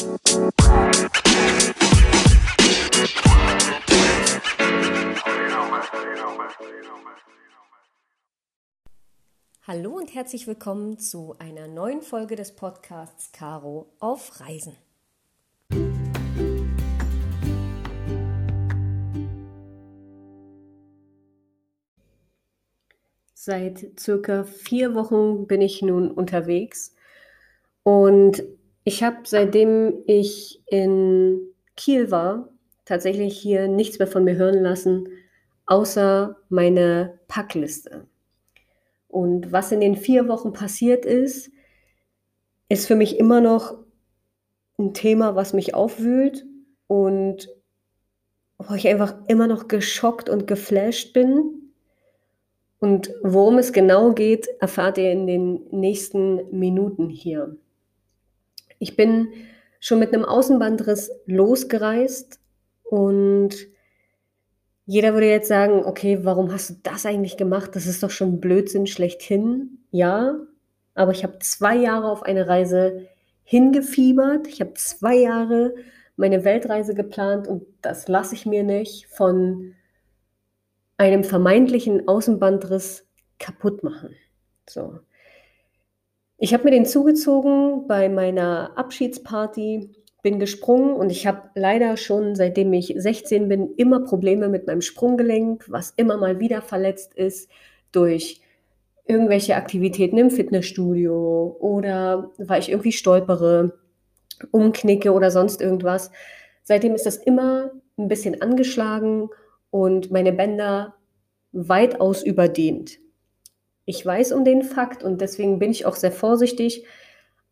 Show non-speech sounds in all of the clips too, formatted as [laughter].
Hallo und herzlich willkommen zu einer neuen Folge des Podcasts Caro auf Reisen. Seit circa vier Wochen bin ich nun unterwegs und ich habe seitdem ich in Kiel war tatsächlich hier nichts mehr von mir hören lassen, außer meine Packliste. Und was in den vier Wochen passiert ist, ist für mich immer noch ein Thema, was mich aufwühlt und wo ich einfach immer noch geschockt und geflasht bin. Und worum es genau geht, erfahrt ihr in den nächsten Minuten hier. Ich bin schon mit einem Außenbandriss losgereist und jeder würde jetzt sagen, okay, warum hast du das eigentlich gemacht? Das ist doch schon Blödsinn schlechthin. Ja, aber ich habe zwei Jahre auf eine Reise hingefiebert. Ich habe zwei Jahre meine Weltreise geplant und das lasse ich mir nicht von einem vermeintlichen Außenbandriss kaputt machen. So. Ich habe mir den zugezogen bei meiner Abschiedsparty bin gesprungen und ich habe leider schon seitdem ich 16 bin immer Probleme mit meinem Sprunggelenk, was immer mal wieder verletzt ist durch irgendwelche Aktivitäten im Fitnessstudio oder weil ich irgendwie stolpere, umknicke oder sonst irgendwas. Seitdem ist das immer ein bisschen angeschlagen und meine Bänder weitaus überdehnt. Ich weiß um den Fakt und deswegen bin ich auch sehr vorsichtig,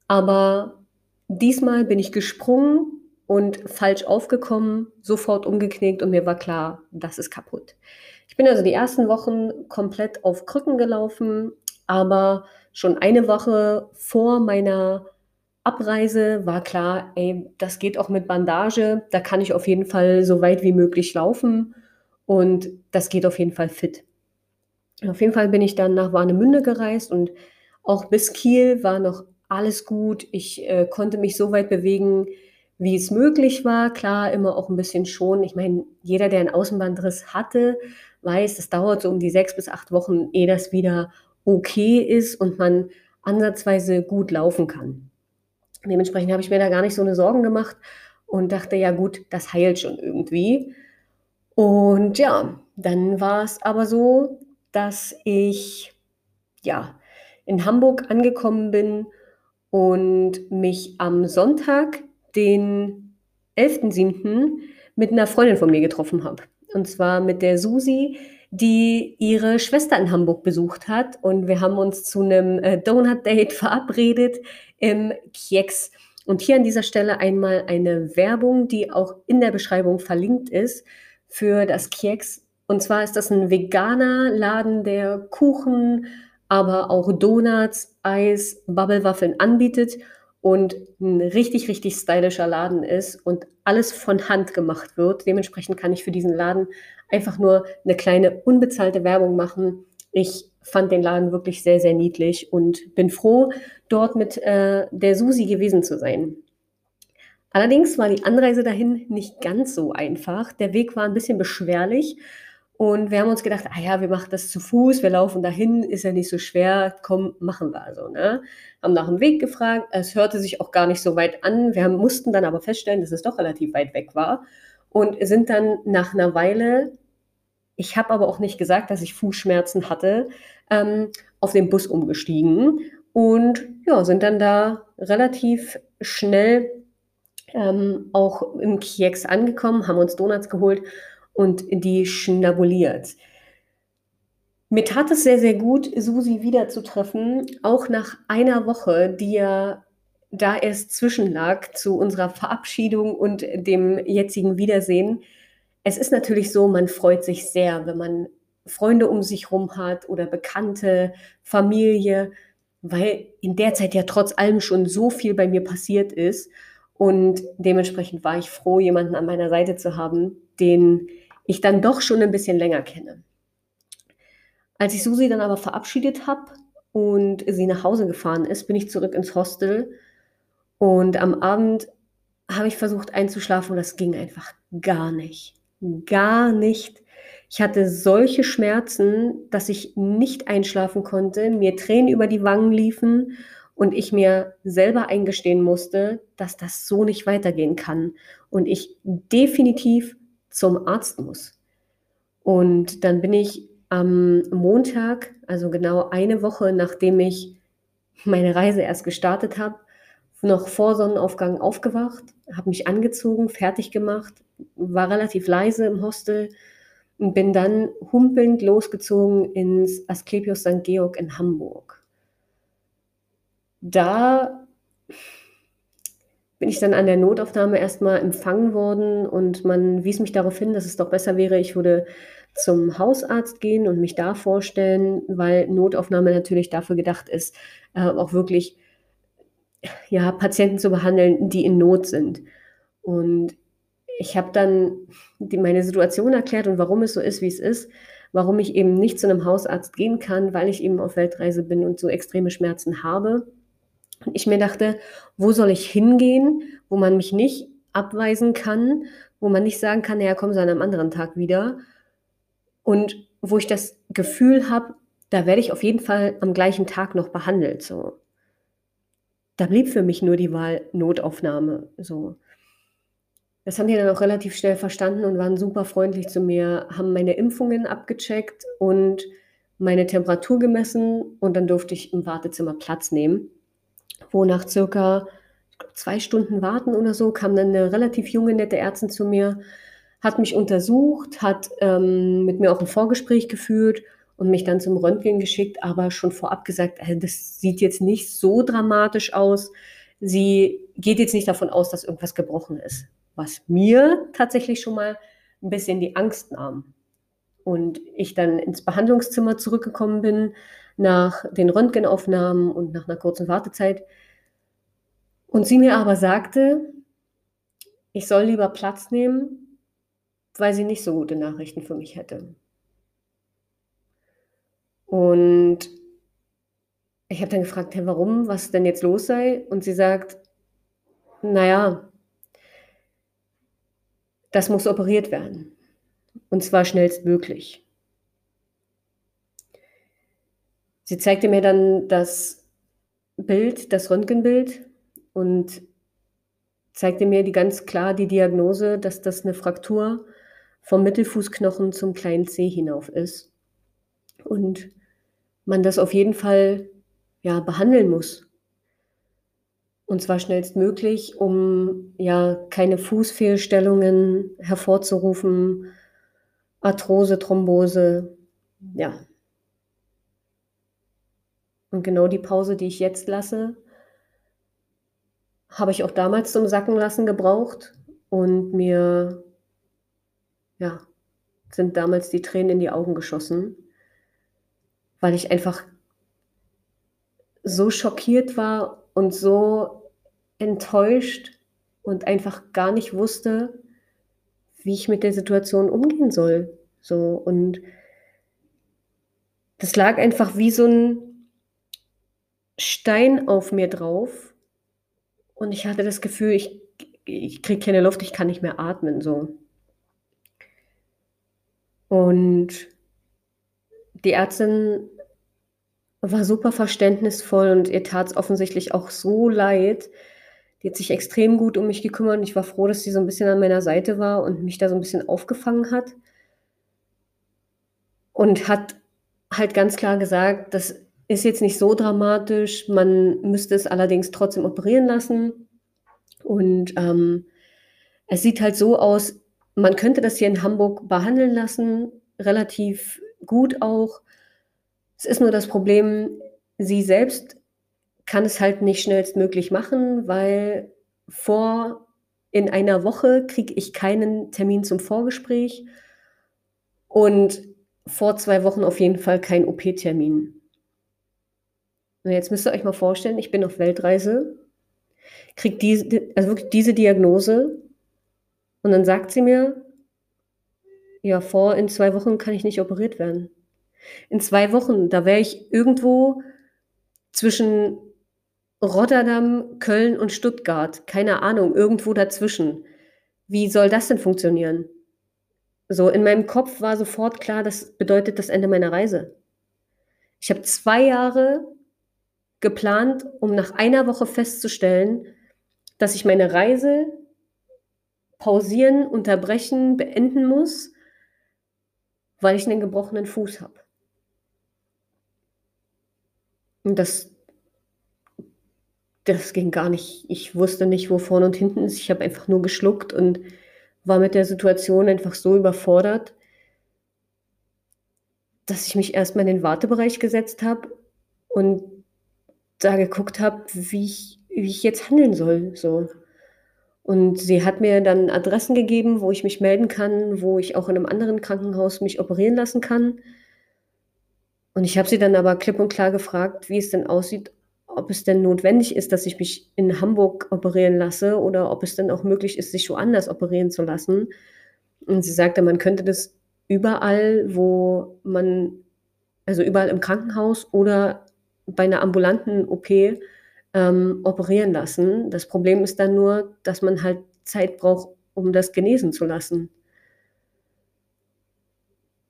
aber Diesmal bin ich gesprungen und falsch aufgekommen, sofort umgeknickt und mir war klar, das ist kaputt. Ich bin also die ersten Wochen komplett auf Krücken gelaufen, aber schon eine Woche vor meiner Abreise war klar, ey, das geht auch mit Bandage, da kann ich auf jeden Fall so weit wie möglich laufen und das geht auf jeden Fall fit. Auf jeden Fall bin ich dann nach Warnemünde gereist und auch bis Kiel war noch alles gut. Ich äh, konnte mich so weit bewegen, wie es möglich war. Klar, immer auch ein bisschen schon. Ich meine, jeder, der einen Außenbandriss hatte, weiß, es dauert so um die sechs bis acht Wochen, ehe das wieder okay ist und man ansatzweise gut laufen kann. Dementsprechend habe ich mir da gar nicht so eine Sorgen gemacht und dachte, ja gut, das heilt schon irgendwie. Und ja, dann war es aber so, dass ich ja in Hamburg angekommen bin und mich am Sonntag, den 11.07., mit einer Freundin von mir getroffen habe. Und zwar mit der Susi, die ihre Schwester in Hamburg besucht hat. Und wir haben uns zu einem äh, Donut-Date [laughs] verabredet im Keks. Und hier an dieser Stelle einmal eine Werbung, die auch in der Beschreibung verlinkt ist für das Keks. Und zwar ist das ein veganer Laden, der Kuchen, aber auch Donuts, Eis, Bubblewaffeln anbietet und ein richtig, richtig stylischer Laden ist und alles von Hand gemacht wird. Dementsprechend kann ich für diesen Laden einfach nur eine kleine unbezahlte Werbung machen. Ich fand den Laden wirklich sehr, sehr niedlich und bin froh, dort mit äh, der Susi gewesen zu sein. Allerdings war die Anreise dahin nicht ganz so einfach. Der Weg war ein bisschen beschwerlich und wir haben uns gedacht, ah ja, wir machen das zu Fuß, wir laufen dahin, ist ja nicht so schwer, komm, machen wir also. Ne? Haben nach dem Weg gefragt, es hörte sich auch gar nicht so weit an. Wir haben, mussten dann aber feststellen, dass es doch relativ weit weg war und sind dann nach einer Weile, ich habe aber auch nicht gesagt, dass ich Fußschmerzen hatte, ähm, auf den Bus umgestiegen und ja, sind dann da relativ schnell ähm, auch im Kiex angekommen, haben uns Donuts geholt und die schnabuliert. Mir tat es sehr, sehr gut, Susi wiederzutreffen, auch nach einer Woche, die ja da erst zwischenlag zu unserer Verabschiedung und dem jetzigen Wiedersehen. Es ist natürlich so, man freut sich sehr, wenn man Freunde um sich herum hat oder Bekannte, Familie, weil in der Zeit ja trotz allem schon so viel bei mir passiert ist. Und dementsprechend war ich froh, jemanden an meiner Seite zu haben, den ich dann doch schon ein bisschen länger kenne. Als ich Susi dann aber verabschiedet habe und sie nach Hause gefahren ist, bin ich zurück ins Hostel und am Abend habe ich versucht einzuschlafen und das ging einfach gar nicht. Gar nicht. Ich hatte solche Schmerzen, dass ich nicht einschlafen konnte, mir Tränen über die Wangen liefen und ich mir selber eingestehen musste, dass das so nicht weitergehen kann und ich definitiv zum Arzt muss. Und dann bin ich am Montag, also genau eine Woche nachdem ich meine Reise erst gestartet habe, noch vor Sonnenaufgang aufgewacht, habe mich angezogen, fertig gemacht, war relativ leise im Hostel und bin dann humpelnd losgezogen ins Asklepios St. Georg in Hamburg. Da bin ich dann an der Notaufnahme erstmal empfangen worden und man wies mich darauf hin, dass es doch besser wäre, ich würde zum Hausarzt gehen und mich da vorstellen, weil Notaufnahme natürlich dafür gedacht ist, äh, auch wirklich ja, Patienten zu behandeln, die in Not sind. Und ich habe dann die, meine Situation erklärt und warum es so ist, wie es ist, warum ich eben nicht zu einem Hausarzt gehen kann, weil ich eben auf Weltreise bin und so extreme Schmerzen habe. Und ich mir dachte, wo soll ich hingehen, wo man mich nicht abweisen kann, wo man nicht sagen kann, naja, kommen Sie an einem anderen Tag wieder. Und wo ich das Gefühl habe, da werde ich auf jeden Fall am gleichen Tag noch behandelt. So. Da blieb für mich nur die Wahl Notaufnahme. So. Das haben die dann auch relativ schnell verstanden und waren super freundlich zu mir, haben meine Impfungen abgecheckt und meine Temperatur gemessen und dann durfte ich im Wartezimmer Platz nehmen wo nach circa zwei Stunden Warten oder so kam dann eine relativ junge, nette Ärztin zu mir, hat mich untersucht, hat ähm, mit mir auch ein Vorgespräch geführt und mich dann zum Röntgen geschickt, aber schon vorab gesagt, äh, das sieht jetzt nicht so dramatisch aus. Sie geht jetzt nicht davon aus, dass irgendwas gebrochen ist, was mir tatsächlich schon mal ein bisschen die Angst nahm. Und ich dann ins Behandlungszimmer zurückgekommen bin, nach den Röntgenaufnahmen und nach einer kurzen Wartezeit. Und sie mir aber sagte, ich soll lieber Platz nehmen, weil sie nicht so gute Nachrichten für mich hätte. Und ich habe dann gefragt, hey, warum, was denn jetzt los sei? Und sie sagt, naja, das muss operiert werden. Und zwar schnellstmöglich. Sie zeigte mir dann das Bild, das Röntgenbild und zeigte mir die ganz klar die Diagnose, dass das eine Fraktur vom Mittelfußknochen zum kleinen Zeh hinauf ist und man das auf jeden Fall ja behandeln muss. Und zwar schnellstmöglich, um ja keine Fußfehlstellungen hervorzurufen, Arthrose, Thrombose, ja, und genau die Pause, die ich jetzt lasse, habe ich auch damals zum Sacken lassen gebraucht und mir, ja, sind damals die Tränen in die Augen geschossen, weil ich einfach so schockiert war und so enttäuscht und einfach gar nicht wusste, wie ich mit der Situation umgehen soll. So und das lag einfach wie so ein Stein auf mir drauf und ich hatte das Gefühl, ich, ich kriege keine Luft, ich kann nicht mehr atmen so. Und die Ärztin war super verständnisvoll und ihr tat es offensichtlich auch so leid. Die hat sich extrem gut um mich gekümmert und ich war froh, dass sie so ein bisschen an meiner Seite war und mich da so ein bisschen aufgefangen hat. Und hat halt ganz klar gesagt, dass ist jetzt nicht so dramatisch. Man müsste es allerdings trotzdem operieren lassen. Und ähm, es sieht halt so aus, man könnte das hier in Hamburg behandeln lassen, relativ gut auch. Es ist nur das Problem, sie selbst kann es halt nicht schnellstmöglich machen, weil vor in einer Woche kriege ich keinen Termin zum Vorgespräch und vor zwei Wochen auf jeden Fall keinen OP-Termin. Und jetzt müsst ihr euch mal vorstellen, ich bin auf Weltreise, kriege diese, also wirklich diese Diagnose und dann sagt sie mir, ja, vor in zwei Wochen kann ich nicht operiert werden. In zwei Wochen, da wäre ich irgendwo zwischen Rotterdam, Köln und Stuttgart. Keine Ahnung, irgendwo dazwischen. Wie soll das denn funktionieren? So, in meinem Kopf war sofort klar, das bedeutet das Ende meiner Reise. Ich habe zwei Jahre geplant, um nach einer Woche festzustellen, dass ich meine Reise pausieren, unterbrechen, beenden muss, weil ich einen gebrochenen Fuß habe. Und das, das ging gar nicht. Ich wusste nicht, wo vorne und hinten ist. Ich habe einfach nur geschluckt und war mit der Situation einfach so überfordert, dass ich mich erstmal in den Wartebereich gesetzt habe und da geguckt habe, wie ich, wie ich jetzt handeln soll. So. Und sie hat mir dann Adressen gegeben, wo ich mich melden kann, wo ich auch in einem anderen Krankenhaus mich operieren lassen kann. Und ich habe sie dann aber klipp und klar gefragt, wie es denn aussieht, ob es denn notwendig ist, dass ich mich in Hamburg operieren lasse oder ob es denn auch möglich ist, sich woanders operieren zu lassen. Und sie sagte, man könnte das überall, wo man, also überall im Krankenhaus oder bei einer ambulanten OP ähm, operieren lassen. Das Problem ist dann nur, dass man halt Zeit braucht, um das genesen zu lassen.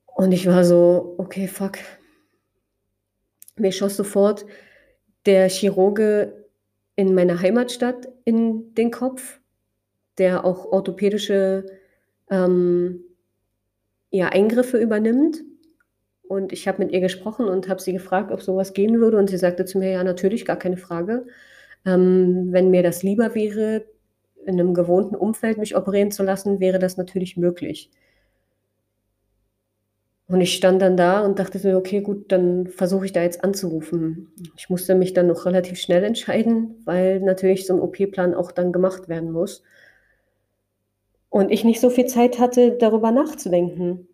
Und ich war so, okay, fuck. Mir schoss sofort der Chirurge in meiner Heimatstadt in den Kopf, der auch orthopädische ähm, ja, Eingriffe übernimmt. Und ich habe mit ihr gesprochen und habe sie gefragt, ob sowas gehen würde. Und sie sagte zu mir, ja, natürlich, gar keine Frage. Ähm, wenn mir das lieber wäre, in einem gewohnten Umfeld mich operieren zu lassen, wäre das natürlich möglich. Und ich stand dann da und dachte so, okay, gut, dann versuche ich da jetzt anzurufen. Ich musste mich dann noch relativ schnell entscheiden, weil natürlich so ein OP-Plan auch dann gemacht werden muss. Und ich nicht so viel Zeit hatte, darüber nachzudenken.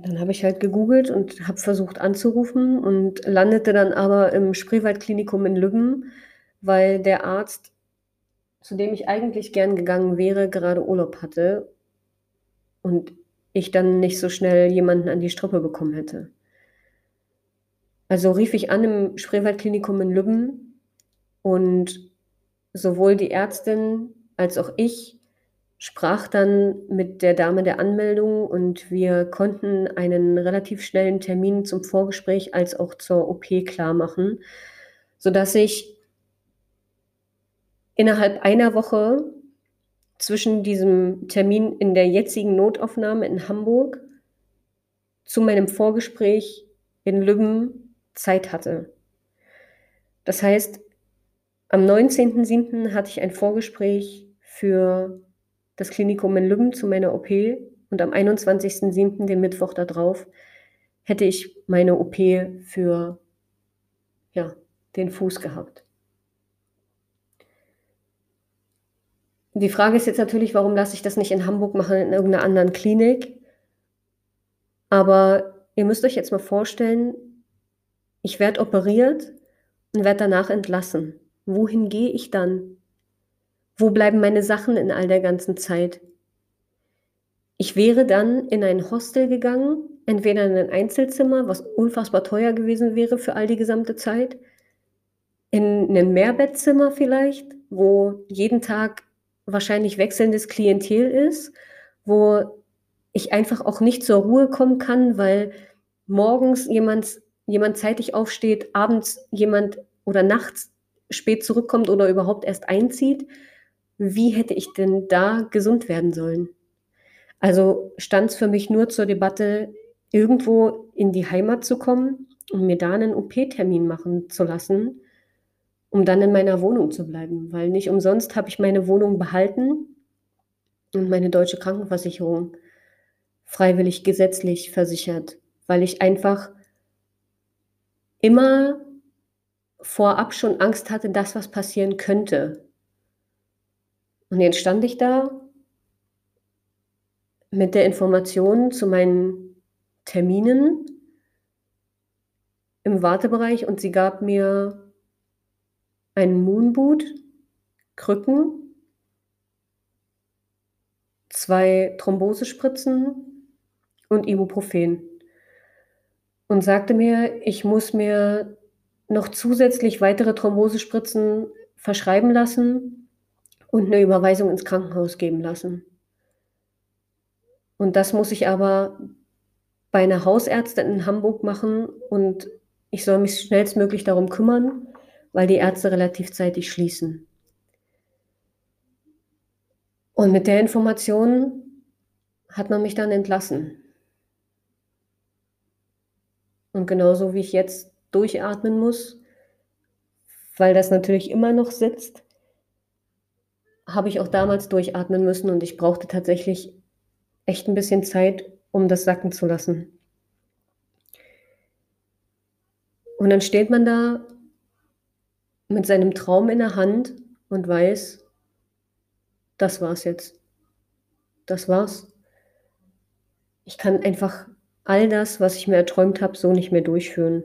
Dann habe ich halt gegoogelt und habe versucht anzurufen und landete dann aber im Spreewaldklinikum in Lübben, weil der Arzt, zu dem ich eigentlich gern gegangen wäre, gerade Urlaub hatte und ich dann nicht so schnell jemanden an die Strippe bekommen hätte. Also rief ich an im Spreewaldklinikum in Lübben und sowohl die Ärztin als auch ich sprach dann mit der Dame der Anmeldung und wir konnten einen relativ schnellen Termin zum Vorgespräch als auch zur OP klar machen, sodass ich innerhalb einer Woche zwischen diesem Termin in der jetzigen Notaufnahme in Hamburg zu meinem Vorgespräch in Lübben Zeit hatte. Das heißt, am 19.07. hatte ich ein Vorgespräch für das Klinikum in Lübben zu meiner OP und am 21.07., den Mittwoch darauf, hätte ich meine OP für ja, den Fuß gehabt. Die Frage ist jetzt natürlich, warum lasse ich das nicht in Hamburg machen, in irgendeiner anderen Klinik? Aber ihr müsst euch jetzt mal vorstellen, ich werde operiert und werde danach entlassen. Wohin gehe ich dann? Wo bleiben meine Sachen in all der ganzen Zeit? Ich wäre dann in ein Hostel gegangen, entweder in ein Einzelzimmer, was unfassbar teuer gewesen wäre für all die gesamte Zeit, in ein Mehrbettzimmer vielleicht, wo jeden Tag wahrscheinlich wechselndes Klientel ist, wo ich einfach auch nicht zur Ruhe kommen kann, weil morgens jemand, jemand zeitig aufsteht, abends jemand oder nachts spät zurückkommt oder überhaupt erst einzieht wie hätte ich denn da gesund werden sollen? Also stand es für mich nur zur Debatte, irgendwo in die Heimat zu kommen und mir da einen OP-Termin machen zu lassen, um dann in meiner Wohnung zu bleiben. Weil nicht umsonst habe ich meine Wohnung behalten und meine deutsche Krankenversicherung freiwillig gesetzlich versichert, weil ich einfach immer vorab schon Angst hatte, dass was passieren könnte. Und jetzt stand ich da mit der Information zu meinen Terminen im Wartebereich und sie gab mir einen Moonboot, Krücken, zwei Thrombosespritzen und Ibuprofen und sagte mir, ich muss mir noch zusätzlich weitere Thrombosespritzen verschreiben lassen und eine Überweisung ins Krankenhaus geben lassen. Und das muss ich aber bei einer Hausärztin in Hamburg machen und ich soll mich schnellstmöglich darum kümmern, weil die Ärzte relativ zeitig schließen. Und mit der Information hat man mich dann entlassen. Und genauso wie ich jetzt durchatmen muss, weil das natürlich immer noch sitzt, habe ich auch damals durchatmen müssen und ich brauchte tatsächlich echt ein bisschen Zeit, um das sacken zu lassen. Und dann steht man da mit seinem Traum in der Hand und weiß, das war's jetzt. Das war's. Ich kann einfach all das, was ich mir erträumt habe, so nicht mehr durchführen.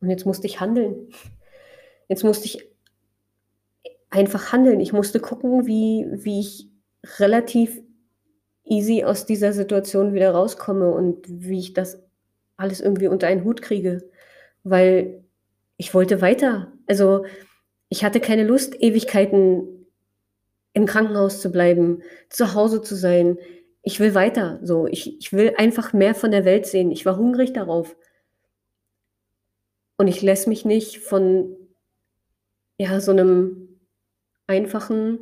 Und jetzt musste ich handeln. Jetzt musste ich einfach handeln. Ich musste gucken, wie, wie ich relativ easy aus dieser Situation wieder rauskomme und wie ich das alles irgendwie unter einen Hut kriege. Weil ich wollte weiter. Also ich hatte keine Lust, Ewigkeiten im Krankenhaus zu bleiben, zu Hause zu sein. Ich will weiter. So, ich, ich will einfach mehr von der Welt sehen. Ich war hungrig darauf. Und ich lasse mich nicht von ja, so einem einfachen,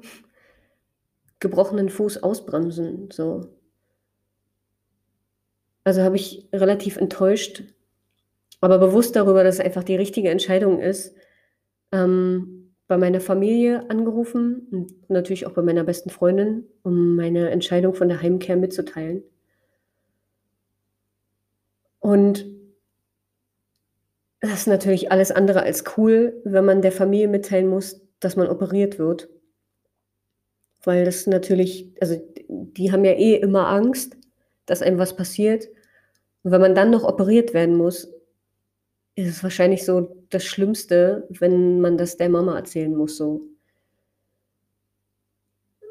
gebrochenen Fuß ausbremsen. So. Also habe ich relativ enttäuscht, aber bewusst darüber, dass es einfach die richtige Entscheidung ist, ähm, bei meiner Familie angerufen und natürlich auch bei meiner besten Freundin, um meine Entscheidung von der Heimkehr mitzuteilen. Und das ist natürlich alles andere als cool, wenn man der Familie mitteilen muss, dass man operiert wird. Weil das natürlich, also die haben ja eh immer Angst, dass einem was passiert. Und wenn man dann noch operiert werden muss, ist es wahrscheinlich so das Schlimmste, wenn man das der Mama erzählen muss, so.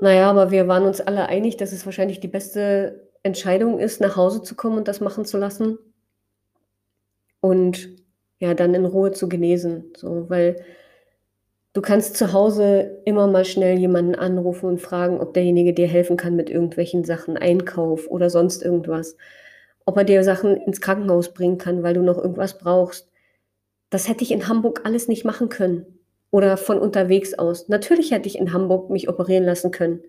Naja, aber wir waren uns alle einig, dass es wahrscheinlich die beste Entscheidung ist, nach Hause zu kommen und das machen zu lassen. Und ja, dann in Ruhe zu genesen. So, weil du kannst zu Hause immer mal schnell jemanden anrufen und fragen, ob derjenige dir helfen kann mit irgendwelchen Sachen, Einkauf oder sonst irgendwas. Ob er dir Sachen ins Krankenhaus bringen kann, weil du noch irgendwas brauchst. Das hätte ich in Hamburg alles nicht machen können. Oder von unterwegs aus. Natürlich hätte ich in Hamburg mich operieren lassen können.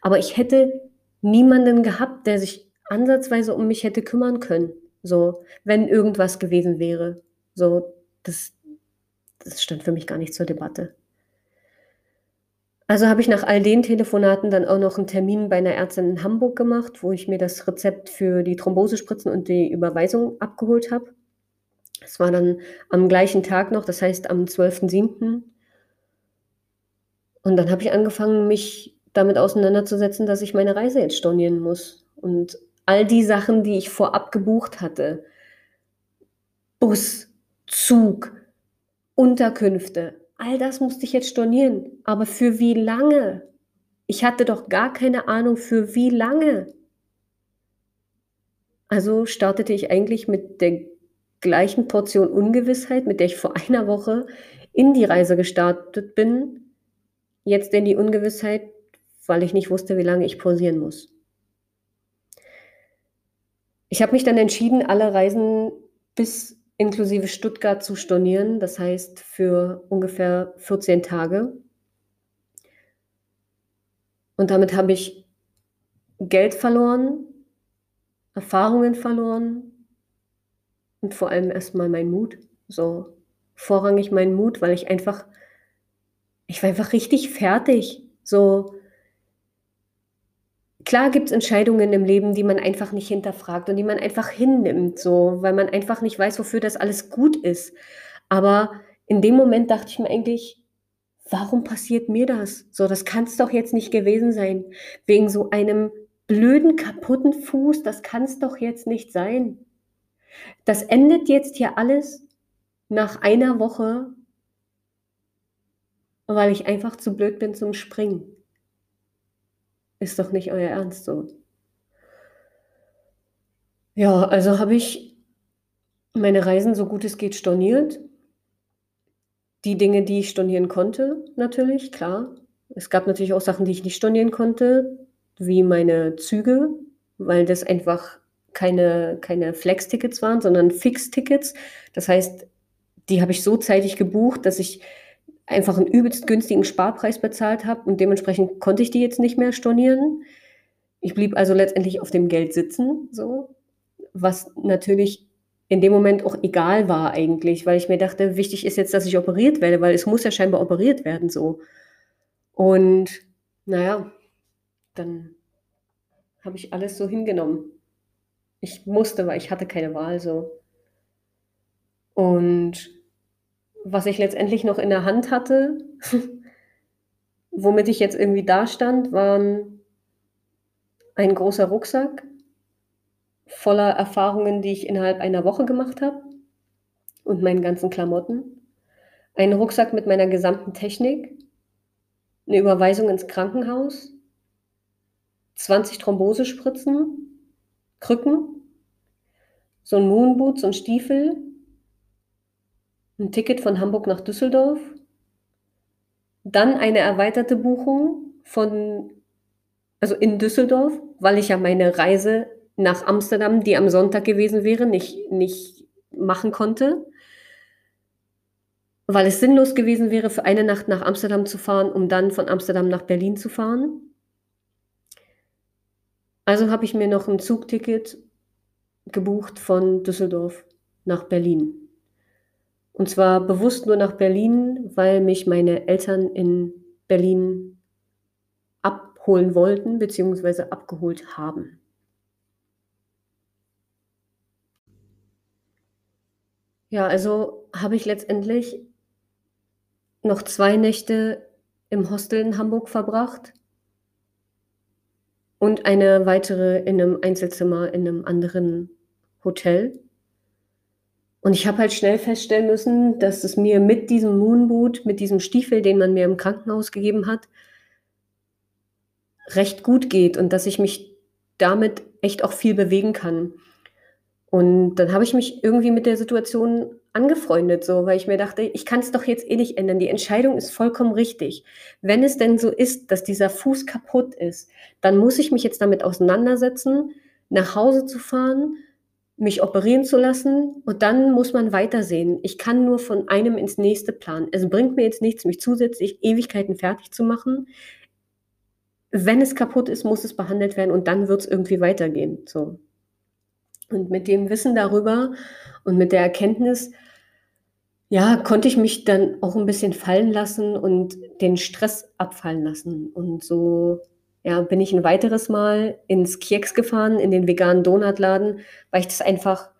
Aber ich hätte niemanden gehabt, der sich ansatzweise um mich hätte kümmern können. So, wenn irgendwas gewesen wäre. So, das, das stand für mich gar nicht zur Debatte. Also habe ich nach all den Telefonaten dann auch noch einen Termin bei einer Ärztin in Hamburg gemacht, wo ich mir das Rezept für die Thrombosespritzen und die Überweisung abgeholt habe. Es war dann am gleichen Tag noch, das heißt am 12.07. Und dann habe ich angefangen, mich damit auseinanderzusetzen, dass ich meine Reise jetzt stornieren muss. Und all die Sachen, die ich vorab gebucht hatte, Bus, Zug, Unterkünfte, all das musste ich jetzt stornieren. Aber für wie lange? Ich hatte doch gar keine Ahnung, für wie lange. Also startete ich eigentlich mit der gleichen Portion Ungewissheit, mit der ich vor einer Woche in die Reise gestartet bin, jetzt in die Ungewissheit, weil ich nicht wusste, wie lange ich pausieren muss. Ich habe mich dann entschieden, alle Reisen bis inklusive Stuttgart zu stornieren, das heißt für ungefähr 14 Tage. Und damit habe ich Geld verloren, Erfahrungen verloren und vor allem erstmal meinen Mut. So vorrangig meinen Mut, weil ich einfach, ich war einfach richtig fertig. So, klar gibt es Entscheidungen im Leben, die man einfach nicht hinterfragt und die man einfach hinnimmt, so, weil man einfach nicht weiß, wofür das alles gut ist. Aber in dem Moment dachte ich mir eigentlich, warum passiert mir das? So, das kann es doch jetzt nicht gewesen sein. Wegen so einem blöden, kaputten Fuß, das kann es doch jetzt nicht sein. Das endet jetzt hier alles nach einer Woche, weil ich einfach zu blöd bin zum Springen. Ist doch nicht euer Ernst so. Ja, also habe ich meine Reisen so gut es geht storniert. Die Dinge, die ich stornieren konnte, natürlich, klar. Es gab natürlich auch Sachen, die ich nicht stornieren konnte, wie meine Züge, weil das einfach keine, keine Flex-Tickets waren, sondern Fix-Tickets. Das heißt, die habe ich so zeitig gebucht, dass ich einfach einen übelst günstigen Sparpreis bezahlt habe und dementsprechend konnte ich die jetzt nicht mehr stornieren. Ich blieb also letztendlich auf dem Geld sitzen, so, was natürlich in dem Moment auch egal war eigentlich, weil ich mir dachte, wichtig ist jetzt, dass ich operiert werde, weil es muss ja scheinbar operiert werden so. Und naja, dann habe ich alles so hingenommen. Ich musste, weil ich hatte keine Wahl so. Und was ich letztendlich noch in der Hand hatte, [laughs] womit ich jetzt irgendwie dastand, waren ein großer Rucksack voller Erfahrungen, die ich innerhalb einer Woche gemacht habe und meinen ganzen Klamotten. Ein Rucksack mit meiner gesamten Technik, eine Überweisung ins Krankenhaus, 20 Thrombosespritzen, Krücken, so ein Moonboot, so ein Stiefel, ein Ticket von Hamburg nach Düsseldorf, dann eine erweiterte Buchung von, also in Düsseldorf, weil ich ja meine Reise nach Amsterdam, die am Sonntag gewesen wäre, nicht, nicht machen konnte, weil es sinnlos gewesen wäre, für eine Nacht nach Amsterdam zu fahren, um dann von Amsterdam nach Berlin zu fahren. Also habe ich mir noch ein Zugticket gebucht von Düsseldorf nach Berlin. Und zwar bewusst nur nach Berlin, weil mich meine Eltern in Berlin abholen wollten bzw. abgeholt haben. Ja, also habe ich letztendlich noch zwei Nächte im Hostel in Hamburg verbracht und eine weitere in einem Einzelzimmer in einem anderen Hotel. Und ich habe halt schnell feststellen müssen, dass es mir mit diesem Moonboot, mit diesem Stiefel, den man mir im Krankenhaus gegeben hat, recht gut geht und dass ich mich damit echt auch viel bewegen kann. Und dann habe ich mich irgendwie mit der Situation angefreundet, so, weil ich mir dachte, ich kann es doch jetzt eh nicht ändern. Die Entscheidung ist vollkommen richtig. Wenn es denn so ist, dass dieser Fuß kaputt ist, dann muss ich mich jetzt damit auseinandersetzen, nach Hause zu fahren, mich operieren zu lassen und dann muss man weitersehen. Ich kann nur von einem ins nächste planen. Es bringt mir jetzt nichts, mich zusätzlich Ewigkeiten fertig zu machen. Wenn es kaputt ist, muss es behandelt werden und dann wird es irgendwie weitergehen. So. Und mit dem Wissen darüber und mit der Erkenntnis, ja, konnte ich mich dann auch ein bisschen fallen lassen und den Stress abfallen lassen. Und so, ja, bin ich ein weiteres Mal ins Keks gefahren, in den veganen Donutladen, weil ich das einfach,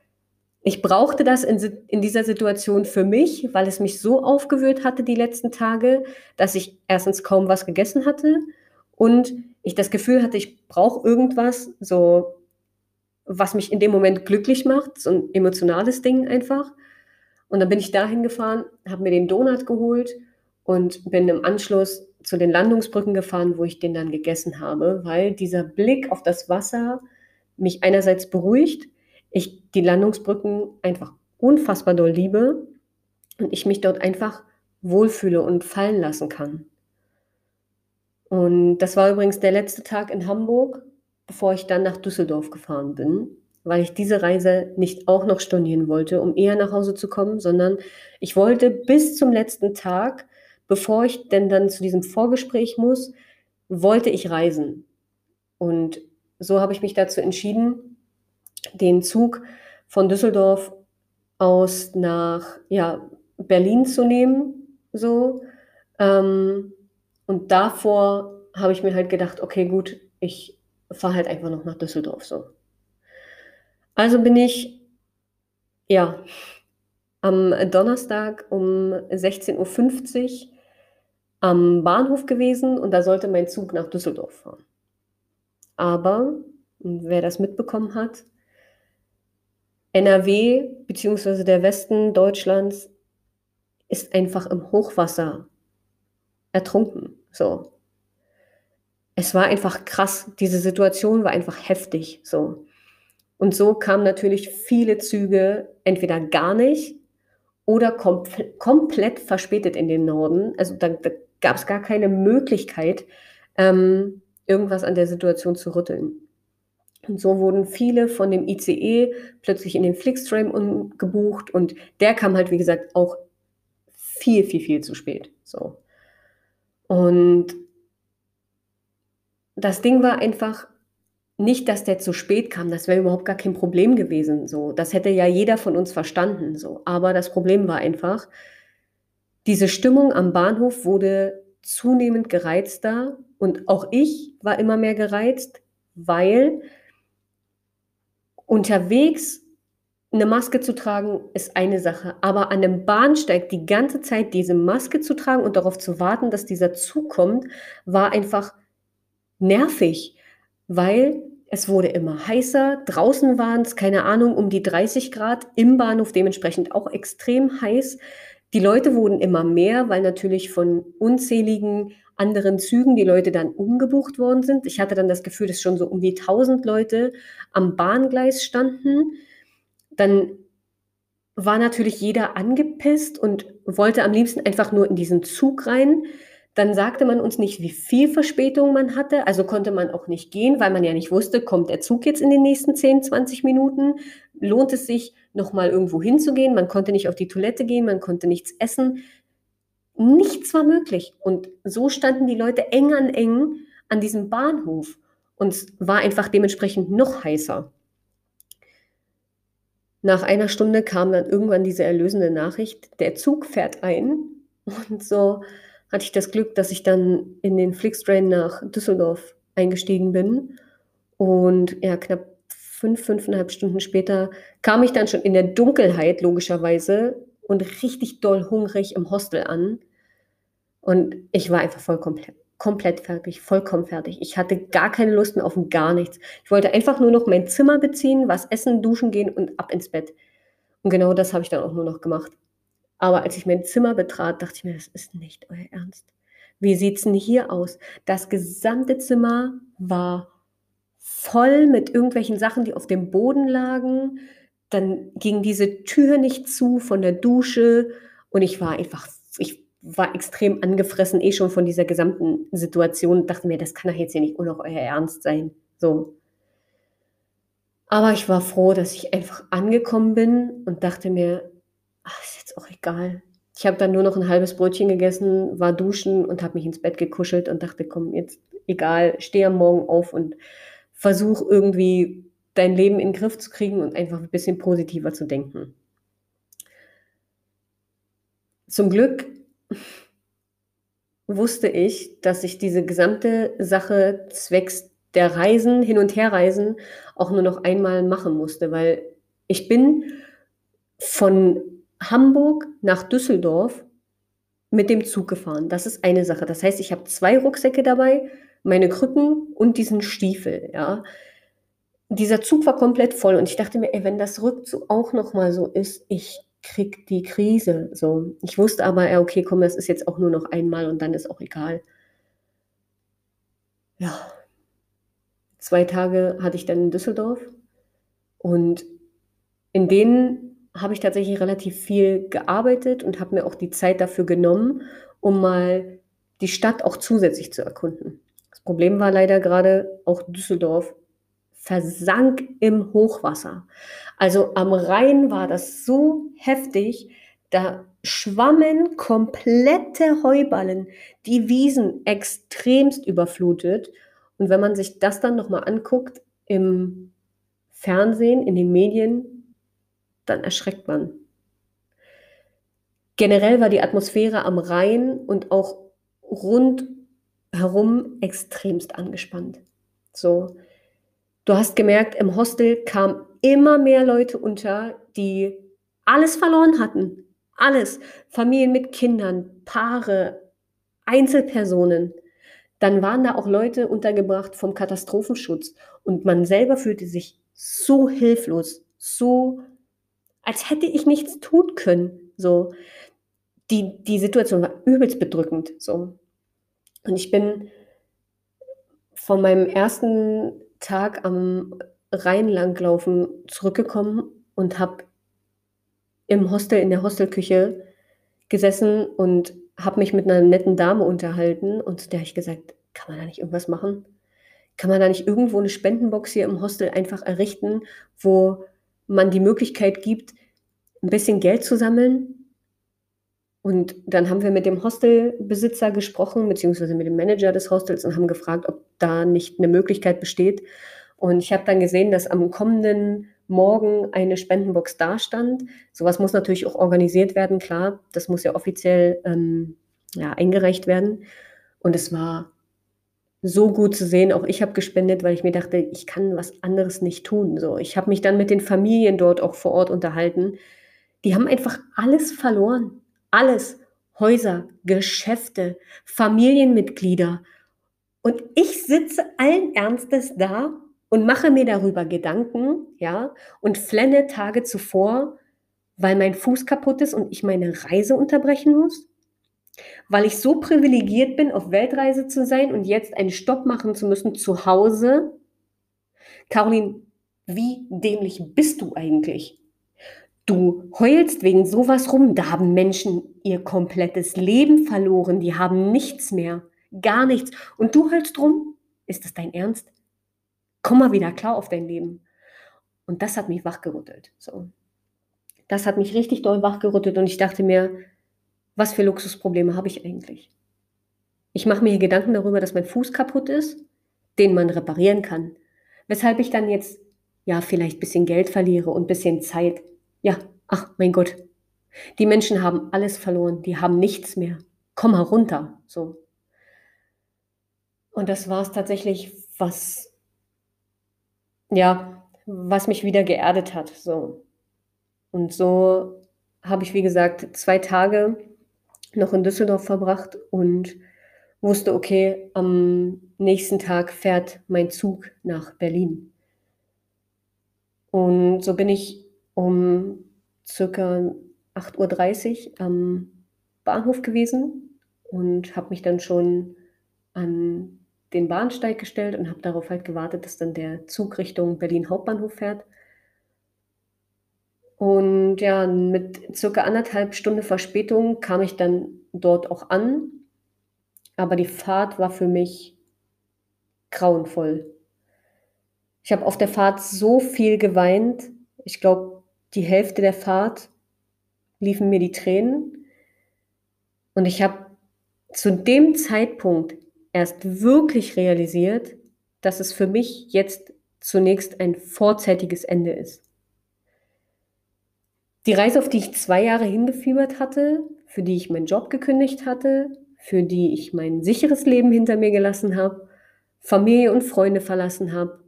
ich brauchte das in, in dieser Situation für mich, weil es mich so aufgewühlt hatte die letzten Tage, dass ich erstens kaum was gegessen hatte und ich das Gefühl hatte, ich brauche irgendwas, so was mich in dem Moment glücklich macht, so ein emotionales Ding einfach. Und dann bin ich dahin gefahren, habe mir den Donut geholt und bin im Anschluss zu den Landungsbrücken gefahren, wo ich den dann gegessen habe, weil dieser Blick auf das Wasser mich einerseits beruhigt, ich die Landungsbrücken einfach unfassbar doll liebe und ich mich dort einfach wohlfühle und fallen lassen kann. Und das war übrigens der letzte Tag in Hamburg bevor ich dann nach Düsseldorf gefahren bin, weil ich diese Reise nicht auch noch stornieren wollte, um eher nach Hause zu kommen, sondern ich wollte bis zum letzten Tag, bevor ich denn dann zu diesem Vorgespräch muss, wollte ich reisen. Und so habe ich mich dazu entschieden, den Zug von Düsseldorf aus nach ja, Berlin zu nehmen. So. Ähm, und davor habe ich mir halt gedacht, okay, gut, ich fahre halt einfach noch nach Düsseldorf so. Also bin ich, ja, am Donnerstag um 16.50 Uhr am Bahnhof gewesen und da sollte mein Zug nach Düsseldorf fahren. Aber, wer das mitbekommen hat, NRW bzw. der Westen Deutschlands ist einfach im Hochwasser ertrunken. So es war einfach krass. Diese Situation war einfach heftig. So. Und so kamen natürlich viele Züge entweder gar nicht oder kom komplett verspätet in den Norden. Also da, da gab es gar keine Möglichkeit, ähm, irgendwas an der Situation zu rütteln. Und so wurden viele von dem ICE plötzlich in den Flixtrain umgebucht und der kam halt, wie gesagt, auch viel, viel, viel zu spät. So. Und das Ding war einfach nicht, dass der zu spät kam, das wäre überhaupt gar kein Problem gewesen. So, das hätte ja jeder von uns verstanden. So, aber das Problem war einfach, diese Stimmung am Bahnhof wurde zunehmend gereizter und auch ich war immer mehr gereizt, weil unterwegs eine Maske zu tragen ist eine Sache, aber an einem Bahnsteig die ganze Zeit diese Maske zu tragen und darauf zu warten, dass dieser Zug kommt, war einfach nervig, weil es wurde immer heißer. Draußen waren es, keine Ahnung, um die 30 Grad, im Bahnhof dementsprechend auch extrem heiß. Die Leute wurden immer mehr, weil natürlich von unzähligen anderen Zügen die Leute dann umgebucht worden sind. Ich hatte dann das Gefühl, dass schon so um die 1000 Leute am Bahngleis standen. Dann war natürlich jeder angepisst und wollte am liebsten einfach nur in diesen Zug rein. Dann sagte man uns nicht, wie viel Verspätung man hatte. Also konnte man auch nicht gehen, weil man ja nicht wusste, kommt der Zug jetzt in den nächsten 10, 20 Minuten? Lohnt es sich, nochmal irgendwo hinzugehen? Man konnte nicht auf die Toilette gehen, man konnte nichts essen. Nichts war möglich. Und so standen die Leute eng an eng an diesem Bahnhof. Und es war einfach dementsprechend noch heißer. Nach einer Stunde kam dann irgendwann diese erlösende Nachricht, der Zug fährt ein. Und so hatte ich das Glück, dass ich dann in den Flixtrain nach Düsseldorf eingestiegen bin. Und ja, knapp fünf, fünfeinhalb Stunden später kam ich dann schon in der Dunkelheit, logischerweise, und richtig doll hungrig im Hostel an. Und ich war einfach voll komplett, komplett fertig, vollkommen fertig. Ich hatte gar keine Lust mehr auf gar nichts. Ich wollte einfach nur noch mein Zimmer beziehen, was essen, duschen gehen und ab ins Bett. Und genau das habe ich dann auch nur noch gemacht. Aber als ich mein Zimmer betrat, dachte ich mir, das ist nicht euer Ernst. Wie sieht's denn hier aus? Das gesamte Zimmer war voll mit irgendwelchen Sachen, die auf dem Boden lagen. Dann ging diese Tür nicht zu von der Dusche und ich war einfach, ich war extrem angefressen eh schon von dieser gesamten Situation. Dachte mir, das kann doch jetzt hier nicht noch euer Ernst sein. So. Aber ich war froh, dass ich einfach angekommen bin und dachte mir, ach, ist jetzt auch egal. Ich habe dann nur noch ein halbes Brötchen gegessen, war duschen und habe mich ins Bett gekuschelt und dachte, komm, jetzt egal, steh am Morgen auf und versuch irgendwie dein Leben in den Griff zu kriegen und einfach ein bisschen positiver zu denken. Zum Glück [laughs] wusste ich, dass ich diese gesamte Sache zwecks der Reisen, hin und her Reisen, auch nur noch einmal machen musste, weil ich bin von Hamburg nach Düsseldorf mit dem Zug gefahren. Das ist eine Sache. Das heißt, ich habe zwei Rucksäcke dabei, meine Krücken und diesen Stiefel, ja. Dieser Zug war komplett voll und ich dachte mir, ey, wenn das Rückzug auch noch mal so ist, ich krieg die Krise, so. Ich wusste aber, ja, okay, komm, das ist jetzt auch nur noch einmal und dann ist auch egal. Ja. Zwei Tage hatte ich dann in Düsseldorf und in denen habe ich tatsächlich relativ viel gearbeitet und habe mir auch die Zeit dafür genommen, um mal die Stadt auch zusätzlich zu erkunden. Problem war leider gerade auch Düsseldorf versank im Hochwasser. Also am Rhein war das so heftig, da schwammen komplette Heuballen, die Wiesen extremst überflutet. Und wenn man sich das dann nochmal anguckt im Fernsehen, in den Medien, dann erschreckt man. Generell war die Atmosphäre am Rhein und auch rundherum extremst angespannt. So, du hast gemerkt, im Hostel kamen immer mehr Leute unter, die alles verloren hatten. Alles. Familien mit Kindern, Paare, Einzelpersonen. Dann waren da auch Leute untergebracht vom Katastrophenschutz und man selber fühlte sich so hilflos, so als hätte ich nichts tun können. So, die, die Situation war übelst bedrückend. So. Und ich bin von meinem ersten Tag am Rhein langlaufen zurückgekommen und habe im Hostel in der Hostelküche gesessen und habe mich mit einer netten Dame unterhalten und zu der ich gesagt: „Kann man da nicht irgendwas machen? Kann man da nicht irgendwo eine Spendenbox hier im Hostel einfach errichten, wo man die Möglichkeit gibt, ein bisschen Geld zu sammeln?“ Und dann haben wir mit dem Hostelbesitzer gesprochen, beziehungsweise mit dem Manager des Hostels und haben gefragt, ob da nicht eine Möglichkeit besteht. Und ich habe dann gesehen, dass am kommenden Morgen eine Spendenbox dastand. Sowas muss natürlich auch organisiert werden, klar. Das muss ja offiziell ähm, ja, eingereicht werden. Und es war so gut zu sehen. Auch ich habe gespendet, weil ich mir dachte, ich kann was anderes nicht tun. So, ich habe mich dann mit den Familien dort auch vor Ort unterhalten. Die haben einfach alles verloren. Alles. Häuser, Geschäfte, Familienmitglieder. Und ich sitze allen Ernstes da und mache mir darüber Gedanken, ja, und flenne Tage zuvor, weil mein Fuß kaputt ist und ich meine Reise unterbrechen muss, weil ich so privilegiert bin, auf Weltreise zu sein und jetzt einen Stopp machen zu müssen zu Hause. Caroline, wie dämlich bist du eigentlich? Du heulst wegen sowas rum, da haben Menschen ihr komplettes Leben verloren, die haben nichts mehr, gar nichts. Und du heulst rum? Ist das dein Ernst? komm mal wieder klar auf dein Leben. Und das hat mich wachgerüttelt. So. Das hat mich richtig doll wachgerüttelt und ich dachte mir, was für Luxusprobleme habe ich eigentlich? Ich mache mir Gedanken darüber, dass mein Fuß kaputt ist, den man reparieren kann. Weshalb ich dann jetzt, ja, vielleicht ein bisschen Geld verliere und ein bisschen Zeit. Ja, ach, mein Gott. Die Menschen haben alles verloren, die haben nichts mehr. Komm mal runter, so. Und das war es tatsächlich, was ja, was mich wieder geerdet hat, so. Und so habe ich, wie gesagt, zwei Tage noch in Düsseldorf verbracht und wusste, okay, am nächsten Tag fährt mein Zug nach Berlin. Und so bin ich um circa 8.30 Uhr am Bahnhof gewesen und habe mich dann schon an den Bahnsteig gestellt und habe darauf halt gewartet, dass dann der Zug Richtung Berlin Hauptbahnhof fährt. Und ja, mit circa anderthalb Stunden Verspätung kam ich dann dort auch an. Aber die Fahrt war für mich grauenvoll. Ich habe auf der Fahrt so viel geweint. Ich glaube, die Hälfte der Fahrt liefen mir die Tränen. Und ich habe zu dem Zeitpunkt erst wirklich realisiert, dass es für mich jetzt zunächst ein vorzeitiges Ende ist. Die Reise, auf die ich zwei Jahre hingefiebert hatte, für die ich meinen Job gekündigt hatte, für die ich mein sicheres Leben hinter mir gelassen habe, Familie und Freunde verlassen habe,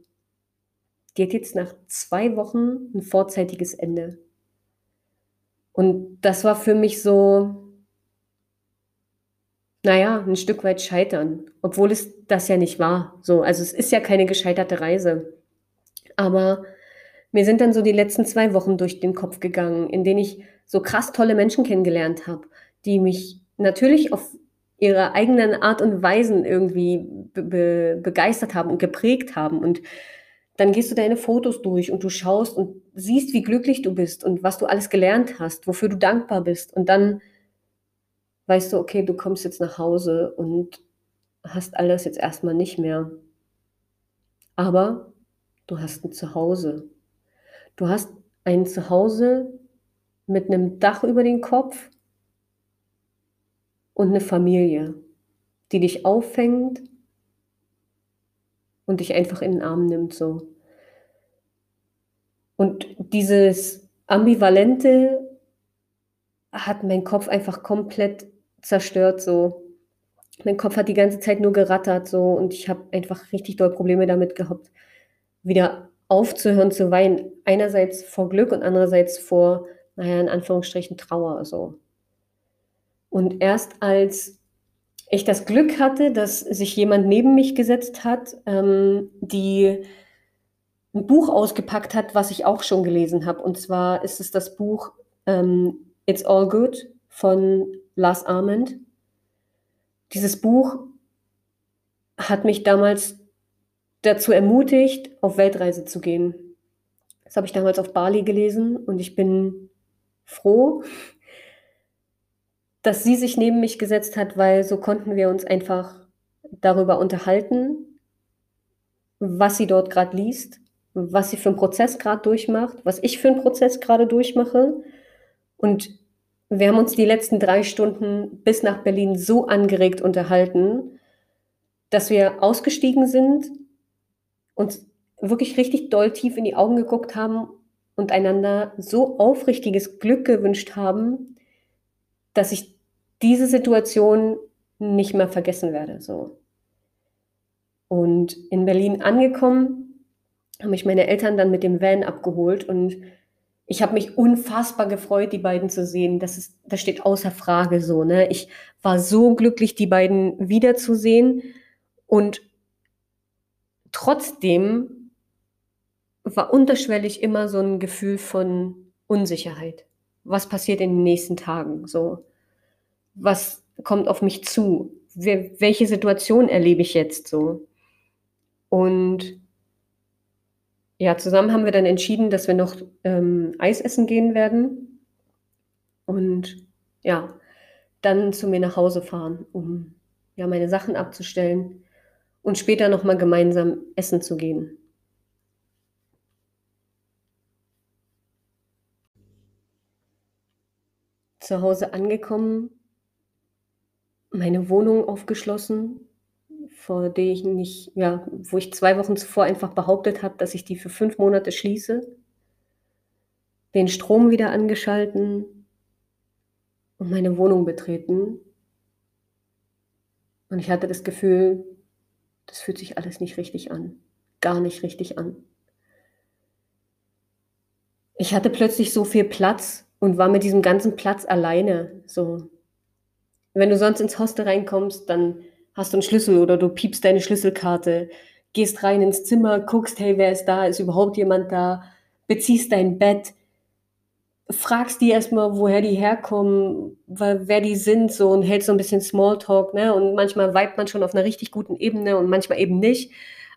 die hat jetzt nach zwei Wochen ein vorzeitiges Ende. Und das war für mich so, naja, ein Stück weit scheitern, obwohl es das ja nicht war. So, also es ist ja keine gescheiterte Reise. Aber mir sind dann so die letzten zwei Wochen durch den Kopf gegangen, in denen ich so krass tolle Menschen kennengelernt habe, die mich natürlich auf ihre eigenen Art und Weisen irgendwie be be begeistert haben und geprägt haben. Und dann gehst du deine Fotos durch und du schaust und siehst, wie glücklich du bist und was du alles gelernt hast, wofür du dankbar bist. Und dann weißt du, okay, du kommst jetzt nach Hause und hast alles jetzt erstmal nicht mehr. Aber du hast ein Zuhause. Du hast ein Zuhause mit einem Dach über den Kopf und eine Familie, die dich auffängt und dich einfach in den Arm nimmt so. Und dieses ambivalente hat mein Kopf einfach komplett zerstört so. Mein Kopf hat die ganze Zeit nur gerattert so und ich habe einfach richtig doll Probleme damit gehabt, wieder aufzuhören zu weinen. Einerseits vor Glück und andererseits vor, naja, in Anführungsstrichen Trauer so. Und erst als ich das Glück hatte, dass sich jemand neben mich gesetzt hat, ähm, die ein Buch ausgepackt hat, was ich auch schon gelesen habe. Und zwar ist es das Buch ähm, It's All Good von Lars Arment. Dieses Buch hat mich damals dazu ermutigt, auf Weltreise zu gehen. Das habe ich damals auf Bali gelesen und ich bin froh, dass sie sich neben mich gesetzt hat, weil so konnten wir uns einfach darüber unterhalten, was sie dort gerade liest, was sie für einen Prozess gerade durchmacht, was ich für einen Prozess gerade durchmache. Und wir haben uns die letzten drei Stunden bis nach Berlin so angeregt unterhalten, dass wir ausgestiegen sind und wirklich richtig doll tief in die Augen geguckt haben und einander so aufrichtiges Glück gewünscht haben, dass ich diese Situation nicht mehr vergessen werde. So. Und in Berlin angekommen, haben mich meine Eltern dann mit dem Van abgeholt und ich habe mich unfassbar gefreut, die beiden zu sehen. Das, ist, das steht außer Frage so. Ne? Ich war so glücklich, die beiden wiederzusehen. Und trotzdem war unterschwellig immer so ein Gefühl von Unsicherheit. Was passiert in den nächsten Tagen? So, was kommt auf mich zu? Welche Situation erlebe ich jetzt so? Und ja, zusammen haben wir dann entschieden, dass wir noch ähm, Eis essen gehen werden und ja, dann zu mir nach Hause fahren, um ja meine Sachen abzustellen und später noch mal gemeinsam essen zu gehen. Zu Hause angekommen, meine Wohnung aufgeschlossen, vor der ich nicht, ja, wo ich zwei Wochen zuvor einfach behauptet habe, dass ich die für fünf Monate schließe, den Strom wieder angeschalten und meine Wohnung betreten. Und ich hatte das Gefühl, das fühlt sich alles nicht richtig an. Gar nicht richtig an. Ich hatte plötzlich so viel Platz und war mit diesem ganzen Platz alleine. So. Wenn du sonst ins Hostel reinkommst, dann hast du einen Schlüssel oder du piepst deine Schlüsselkarte, gehst rein ins Zimmer, guckst, hey, wer ist da? Ist überhaupt jemand da? Beziehst dein Bett, fragst die erstmal, woher die herkommen, wer die sind, so und hältst so ein bisschen Smalltalk, ne? Und manchmal weibt man schon auf einer richtig guten Ebene und manchmal eben nicht,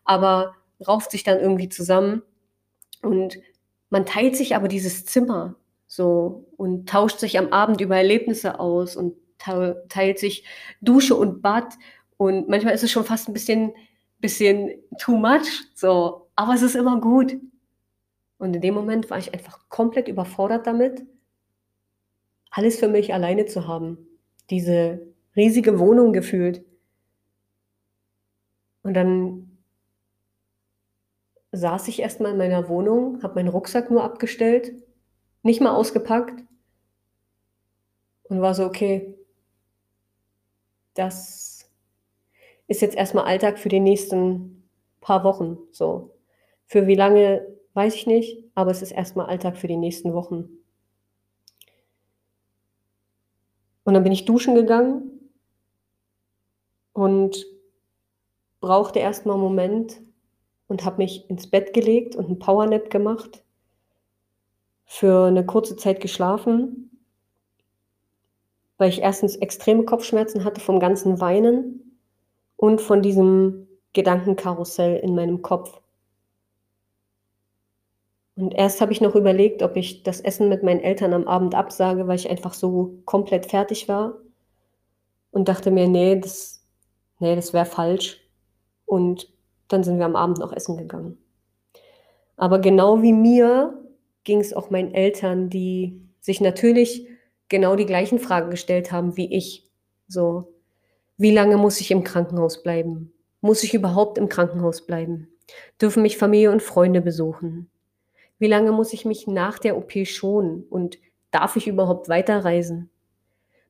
aber rauft sich dann irgendwie zusammen und man teilt sich aber dieses Zimmer so und tauscht sich am Abend über Erlebnisse aus und teilt sich Dusche und Bad und manchmal ist es schon fast ein bisschen, bisschen too much, so, aber es ist immer gut. Und in dem Moment war ich einfach komplett überfordert damit, alles für mich alleine zu haben. Diese riesige Wohnung gefühlt. Und dann saß ich erstmal in meiner Wohnung, habe meinen Rucksack nur abgestellt, nicht mal ausgepackt und war so, okay, das ist jetzt erstmal Alltag für die nächsten paar Wochen. So. Für wie lange Weiß ich nicht, aber es ist erstmal Alltag für die nächsten Wochen. Und dann bin ich duschen gegangen und brauchte erstmal einen Moment und habe mich ins Bett gelegt und einen Powernap gemacht. Für eine kurze Zeit geschlafen, weil ich erstens extreme Kopfschmerzen hatte vom ganzen Weinen und von diesem Gedankenkarussell in meinem Kopf. Und erst habe ich noch überlegt, ob ich das Essen mit meinen Eltern am Abend absage, weil ich einfach so komplett fertig war. Und dachte mir, nee, das, nee, das wäre falsch. Und dann sind wir am Abend noch essen gegangen. Aber genau wie mir ging es auch meinen Eltern, die sich natürlich genau die gleichen Fragen gestellt haben wie ich. So, wie lange muss ich im Krankenhaus bleiben? Muss ich überhaupt im Krankenhaus bleiben? Dürfen mich Familie und Freunde besuchen? Wie lange muss ich mich nach der OP schonen und darf ich überhaupt weiterreisen?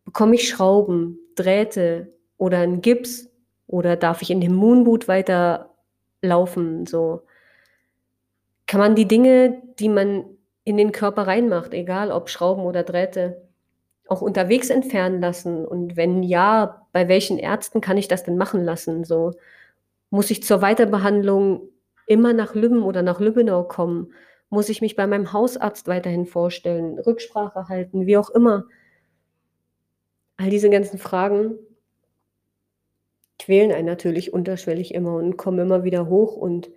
Bekomme ich Schrauben, Drähte oder einen Gips oder darf ich in dem Moonboot weiterlaufen? So kann man die Dinge, die man in den Körper reinmacht, egal ob Schrauben oder Drähte, auch unterwegs entfernen lassen? Und wenn ja, bei welchen Ärzten kann ich das denn machen lassen? So muss ich zur Weiterbehandlung immer nach Lübben oder nach Lübbenau kommen? Muss ich mich bei meinem Hausarzt weiterhin vorstellen, Rücksprache halten, wie auch immer? All diese ganzen Fragen quälen einen natürlich unterschwellig immer und kommen immer wieder hoch und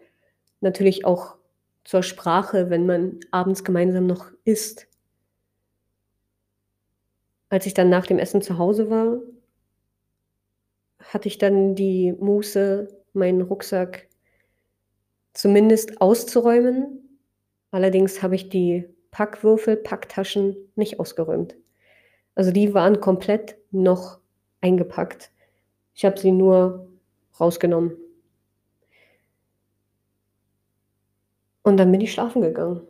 natürlich auch zur Sprache, wenn man abends gemeinsam noch isst. Als ich dann nach dem Essen zu Hause war, hatte ich dann die Muße, meinen Rucksack zumindest auszuräumen. Allerdings habe ich die Packwürfel, Packtaschen nicht ausgeräumt. Also die waren komplett noch eingepackt. Ich habe sie nur rausgenommen. Und dann bin ich schlafen gegangen.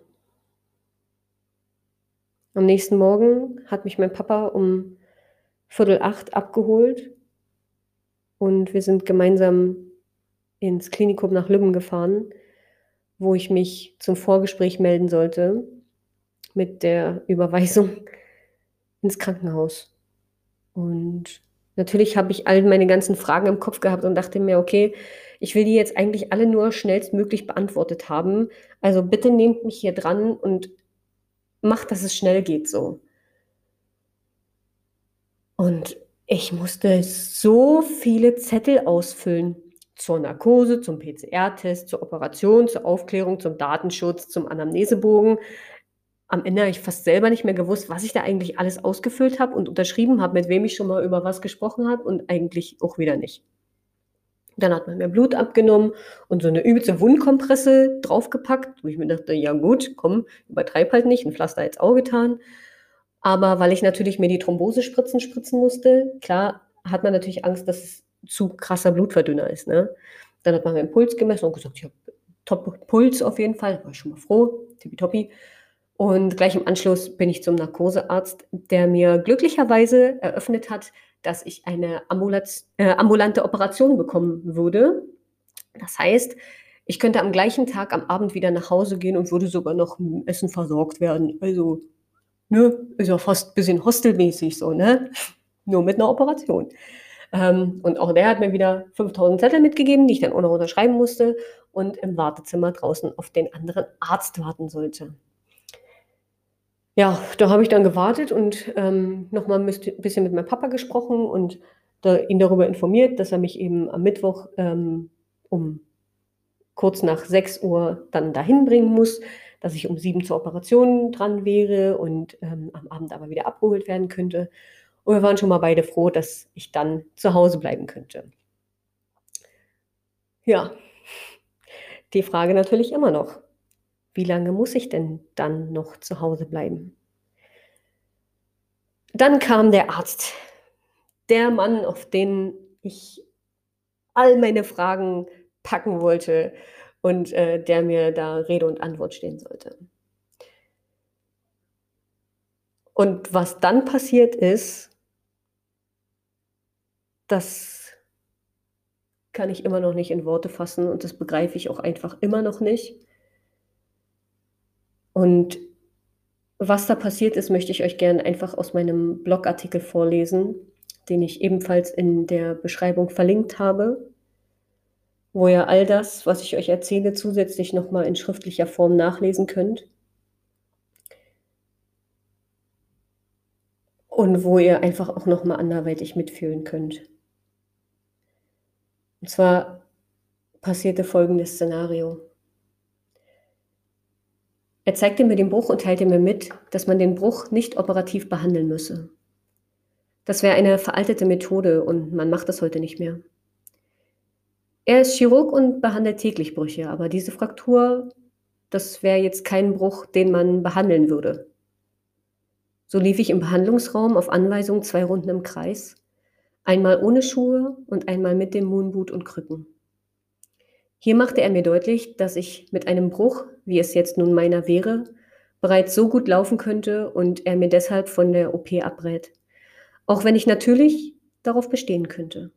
Am nächsten Morgen hat mich mein Papa um Viertel acht abgeholt und wir sind gemeinsam ins Klinikum nach Lübben gefahren, wo ich mich zum Vorgespräch melden sollte mit der Überweisung ins Krankenhaus. Und natürlich habe ich all meine ganzen Fragen im Kopf gehabt und dachte mir, okay, ich will die jetzt eigentlich alle nur schnellstmöglich beantwortet haben. Also bitte nehmt mich hier dran und macht, dass es schnell geht so. Und ich musste so viele Zettel ausfüllen. Zur Narkose, zum PCR-Test, zur Operation, zur Aufklärung, zum Datenschutz, zum Anamnesebogen. Am Ende habe ich fast selber nicht mehr gewusst, was ich da eigentlich alles ausgefüllt habe und unterschrieben habe, mit wem ich schon mal über was gesprochen habe und eigentlich auch wieder nicht. Dann hat man mir Blut abgenommen und so eine übelste Wundkompresse draufgepackt, wo ich mir dachte, ja gut, komm, übertreib halt nicht, ein Pflaster ins Auge getan. Aber weil ich natürlich mir die Thrombosespritzen spritzen musste, klar hat man natürlich Angst, dass es zu krasser Blutverdünner ist. Ne? Dann hat man meinen Puls gemessen und gesagt, ich habe Top-Puls auf jeden Fall, war ich schon mal froh, tippitoppi. Und gleich im Anschluss bin ich zum Narkosearzt, der mir glücklicherweise eröffnet hat, dass ich eine äh, ambulante Operation bekommen würde. Das heißt, ich könnte am gleichen Tag am Abend wieder nach Hause gehen und würde sogar noch mit Essen versorgt werden. Also, ne, ist ja fast ein bisschen hostelmäßig so, ne? Nur mit einer Operation. Ähm, und auch der hat mir wieder 5000 Zettel mitgegeben, die ich dann auch noch unterschreiben musste und im Wartezimmer draußen auf den anderen Arzt warten sollte. Ja, da habe ich dann gewartet und ähm, nochmal ein bisschen mit meinem Papa gesprochen und da, ihn darüber informiert, dass er mich eben am Mittwoch ähm, um kurz nach 6 Uhr dann dahin bringen muss, dass ich um 7 zur Operation dran wäre und ähm, am Abend aber wieder abgeholt werden könnte. Und wir waren schon mal beide froh, dass ich dann zu Hause bleiben könnte. Ja, die Frage natürlich immer noch, wie lange muss ich denn dann noch zu Hause bleiben? Dann kam der Arzt, der Mann, auf den ich all meine Fragen packen wollte und äh, der mir da Rede und Antwort stehen sollte. Und was dann passiert ist, das kann ich immer noch nicht in Worte fassen und das begreife ich auch einfach immer noch nicht. Und was da passiert ist, möchte ich euch gerne einfach aus meinem Blogartikel vorlesen, den ich ebenfalls in der Beschreibung verlinkt habe, wo ihr all das, was ich euch erzähle, zusätzlich nochmal in schriftlicher Form nachlesen könnt. Und wo ihr einfach auch nochmal anderweitig mitfühlen könnt. Und zwar passierte folgendes Szenario. Er zeigte mir den Bruch und teilte mir mit, dass man den Bruch nicht operativ behandeln müsse. Das wäre eine veraltete Methode und man macht das heute nicht mehr. Er ist Chirurg und behandelt täglich Brüche, aber diese Fraktur, das wäre jetzt kein Bruch, den man behandeln würde. So lief ich im Behandlungsraum auf Anweisung zwei Runden im Kreis, einmal ohne Schuhe und einmal mit dem Moonboot und Krücken. Hier machte er mir deutlich, dass ich mit einem Bruch, wie es jetzt nun meiner wäre, bereits so gut laufen könnte und er mir deshalb von der OP abrät. Auch wenn ich natürlich darauf bestehen könnte.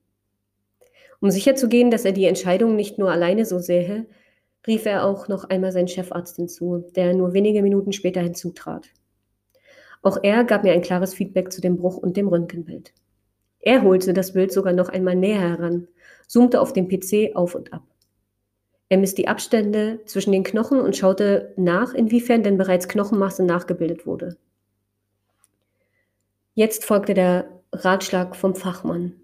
Um sicherzugehen, dass er die Entscheidung nicht nur alleine so sähe, rief er auch noch einmal seinen Chefarzt hinzu, der nur wenige Minuten später hinzutrat. Auch er gab mir ein klares Feedback zu dem Bruch und dem Röntgenbild. Er holte das Bild sogar noch einmal näher heran, zoomte auf dem PC auf und ab. Er misst die Abstände zwischen den Knochen und schaute nach, inwiefern denn bereits Knochenmasse nachgebildet wurde. Jetzt folgte der Ratschlag vom Fachmann.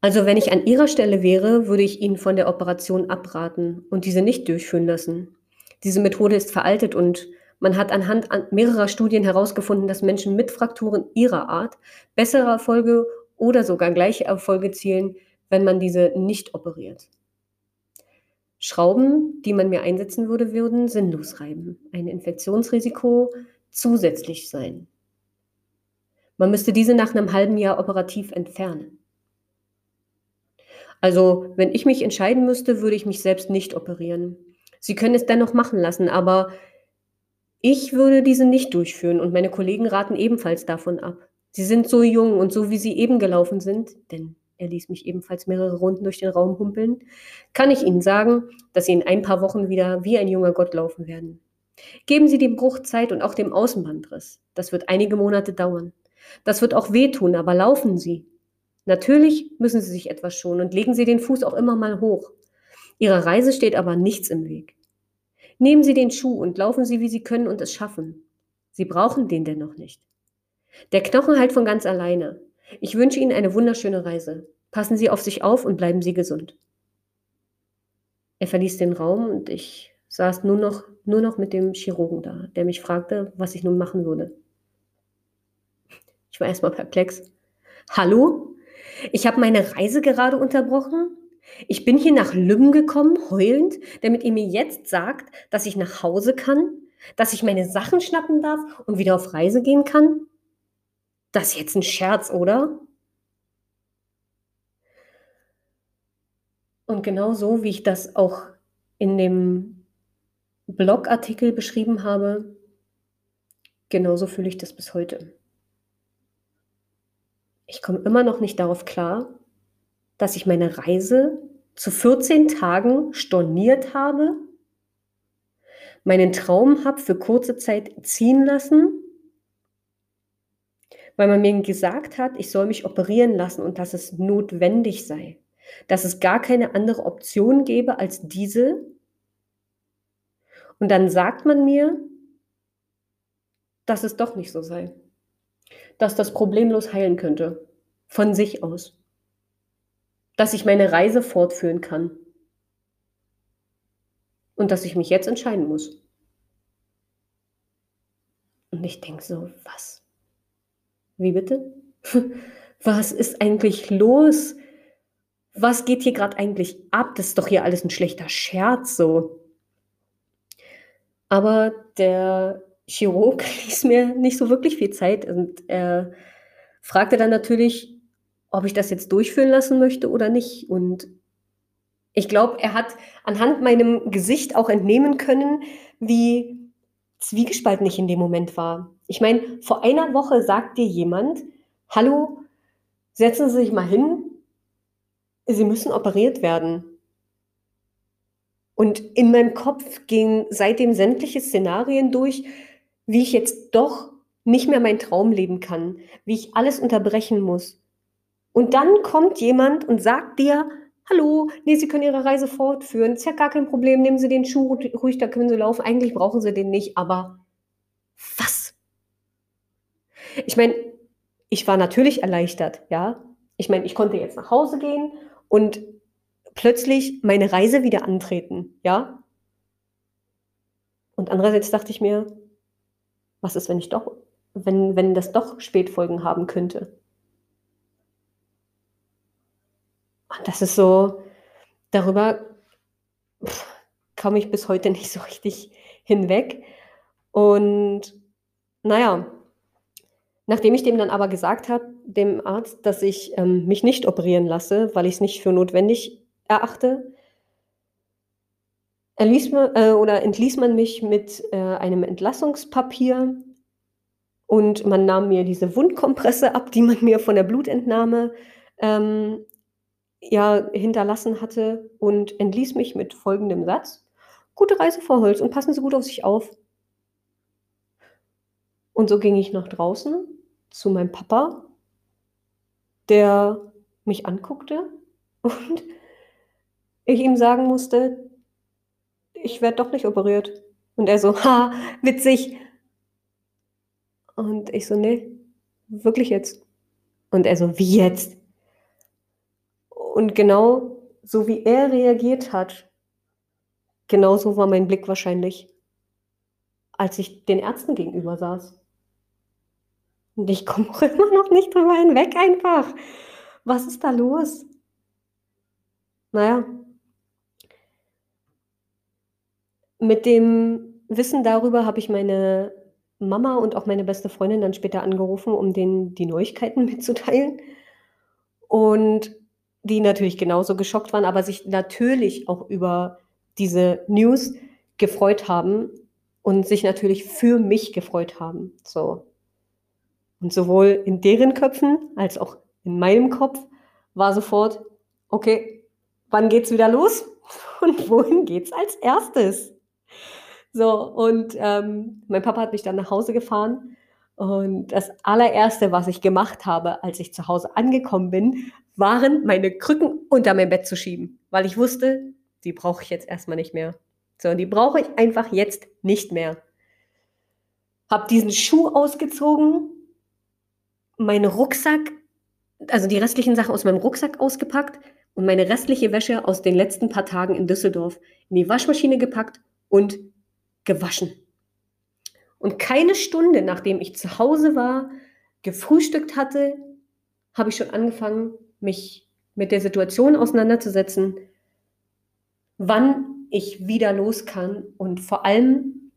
Also wenn ich an Ihrer Stelle wäre, würde ich Ihnen von der Operation abraten und diese nicht durchführen lassen. Diese Methode ist veraltet und man hat anhand mehrerer Studien herausgefunden, dass Menschen mit Frakturen ihrer Art bessere Erfolge oder sogar gleiche Erfolge zielen, wenn man diese nicht operiert. Schrauben, die man mir einsetzen würde, würden sinnlos reiben, ein Infektionsrisiko zusätzlich sein. Man müsste diese nach einem halben Jahr operativ entfernen. Also, wenn ich mich entscheiden müsste, würde ich mich selbst nicht operieren. Sie können es dennoch machen lassen, aber ich würde diese nicht durchführen und meine Kollegen raten ebenfalls davon ab. Sie sind so jung und so wie sie eben gelaufen sind, denn er ließ mich ebenfalls mehrere Runden durch den Raum humpeln, kann ich Ihnen sagen, dass Sie in ein paar Wochen wieder wie ein junger Gott laufen werden. Geben Sie dem Bruch Zeit und auch dem Außenbandriss. Das wird einige Monate dauern. Das wird auch wehtun, aber laufen Sie. Natürlich müssen Sie sich etwas schonen und legen Sie den Fuß auch immer mal hoch. Ihrer Reise steht aber nichts im Weg. Nehmen Sie den Schuh und laufen Sie, wie Sie können und es schaffen. Sie brauchen den dennoch nicht. Der Knochen halt von ganz alleine. Ich wünsche Ihnen eine wunderschöne Reise. Passen Sie auf sich auf und bleiben Sie gesund. Er verließ den Raum und ich saß nur noch, nur noch mit dem Chirurgen da, der mich fragte, was ich nun machen würde. Ich war erstmal perplex. Hallo? Ich habe meine Reise gerade unterbrochen. Ich bin hier nach Lübben gekommen, heulend, damit ihr mir jetzt sagt, dass ich nach Hause kann, dass ich meine Sachen schnappen darf und wieder auf Reise gehen kann. Das ist jetzt ein Scherz, oder? Und genau so, wie ich das auch in dem Blogartikel beschrieben habe, genauso fühle ich das bis heute. Ich komme immer noch nicht darauf klar, dass ich meine Reise zu 14 Tagen storniert habe, meinen Traum habe für kurze Zeit ziehen lassen, weil man mir gesagt hat, ich soll mich operieren lassen und dass es notwendig sei, dass es gar keine andere Option gäbe als diese. Und dann sagt man mir, dass es doch nicht so sei dass das problemlos heilen könnte. Von sich aus. Dass ich meine Reise fortführen kann. Und dass ich mich jetzt entscheiden muss. Und ich denke so, was? Wie bitte? [laughs] Was ist eigentlich los? Was geht hier gerade eigentlich ab? Das ist doch hier alles ein schlechter Scherz so. Aber der Chirurg [laughs] ließ mir nicht so wirklich viel Zeit und er fragte dann natürlich, ob ich das jetzt durchführen lassen möchte oder nicht. Und ich glaube, er hat anhand meinem Gesicht auch entnehmen können, wie zwiegespalten ich in dem Moment war. Ich meine, vor einer Woche sagt dir jemand, hallo, setzen Sie sich mal hin, Sie müssen operiert werden. Und in meinem Kopf gingen seitdem sämtliche Szenarien durch, wie ich jetzt doch nicht mehr meinen Traum leben kann, wie ich alles unterbrechen muss. Und dann kommt jemand und sagt dir, hallo, nee, Sie können Ihre Reise fortführen, ist ja gar kein Problem, nehmen Sie den Schuh ruhig, da können Sie laufen. Eigentlich brauchen Sie den nicht, aber was? Ich meine, ich war natürlich erleichtert, ja. Ich meine, ich konnte jetzt nach Hause gehen und plötzlich meine Reise wieder antreten, ja. Und andererseits dachte ich mir, was ist, wenn ich doch, wenn, wenn das doch Spätfolgen haben könnte? Und das ist so, darüber komme ich bis heute nicht so richtig hinweg. Und naja, nachdem ich dem dann aber gesagt habe, dem Arzt, dass ich ähm, mich nicht operieren lasse, weil ich es nicht für notwendig erachte, erließ man, äh, oder entließ man mich mit äh, einem Entlassungspapier und man nahm mir diese Wundkompresse ab, die man mir von der Blutentnahme ähm, ja, hinterlassen hatte und entließ mich mit folgendem Satz. Gute Reise, Frau Holz, und passen Sie gut auf sich auf. Und so ging ich nach draußen zu meinem Papa, der mich anguckte [laughs] und ich ihm sagen musste, ich werde doch nicht operiert. Und er so, ha, witzig. Und ich so, nee, wirklich jetzt. Und er so, wie jetzt? Und genau so wie er reagiert hat, genauso war mein Blick wahrscheinlich, als ich den Ärzten gegenüber saß. Und ich komme auch [laughs] immer noch nicht drüber hinweg einfach. Was ist da los? Naja, mit dem Wissen darüber habe ich meine Mama und auch meine beste Freundin dann später angerufen, um denen die Neuigkeiten [laughs] mitzuteilen. Und die natürlich genauso geschockt waren, aber sich natürlich auch über diese News gefreut haben und sich natürlich für mich gefreut haben. So. Und sowohl in deren Köpfen als auch in meinem Kopf war sofort, okay, wann geht's wieder los? [laughs] Und wohin geht's als erstes? So, und ähm, mein Papa hat mich dann nach Hause gefahren. Und das allererste, was ich gemacht habe, als ich zu Hause angekommen bin, waren meine Krücken unter mein Bett zu schieben, weil ich wusste, die brauche ich jetzt erstmal nicht mehr. So, die brauche ich einfach jetzt nicht mehr. Hab diesen Schuh ausgezogen, meinen Rucksack, also die restlichen Sachen aus meinem Rucksack ausgepackt und meine restliche Wäsche aus den letzten paar Tagen in Düsseldorf in die Waschmaschine gepackt und gewaschen. Und keine Stunde, nachdem ich zu Hause war, gefrühstückt hatte, habe ich schon angefangen, mich mit der Situation auseinanderzusetzen, wann ich wieder los kann und vor allem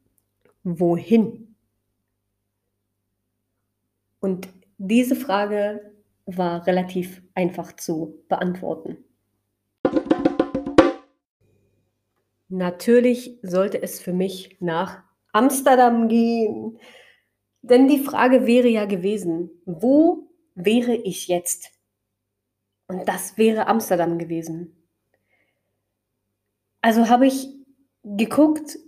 wohin. Und diese Frage war relativ einfach zu beantworten. Natürlich sollte es für mich nach Amsterdam gehen. Denn die Frage wäre ja gewesen, wo wäre ich jetzt? Und das wäre Amsterdam gewesen. Also habe ich geguckt,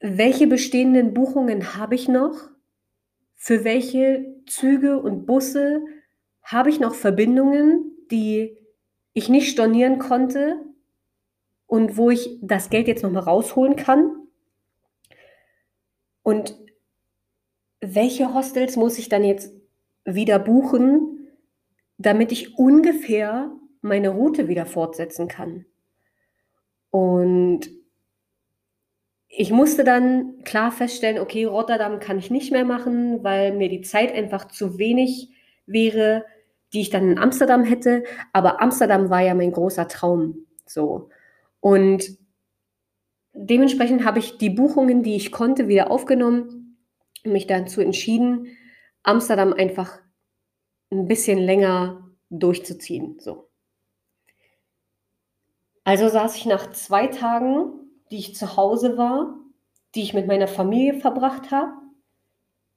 welche bestehenden Buchungen habe ich noch? Für welche Züge und Busse habe ich noch Verbindungen, die ich nicht stornieren konnte und wo ich das Geld jetzt nochmal rausholen kann? Und welche Hostels muss ich dann jetzt wieder buchen, damit ich ungefähr meine Route wieder fortsetzen kann? Und ich musste dann klar feststellen, okay, Rotterdam kann ich nicht mehr machen, weil mir die Zeit einfach zu wenig wäre, die ich dann in Amsterdam hätte. Aber Amsterdam war ja mein großer Traum. So. Und dementsprechend habe ich die Buchungen, die ich konnte, wieder aufgenommen und mich dazu entschieden, Amsterdam einfach ein bisschen länger durchzuziehen. So. Also saß ich nach zwei Tagen, die ich zu Hause war, die ich mit meiner Familie verbracht habe,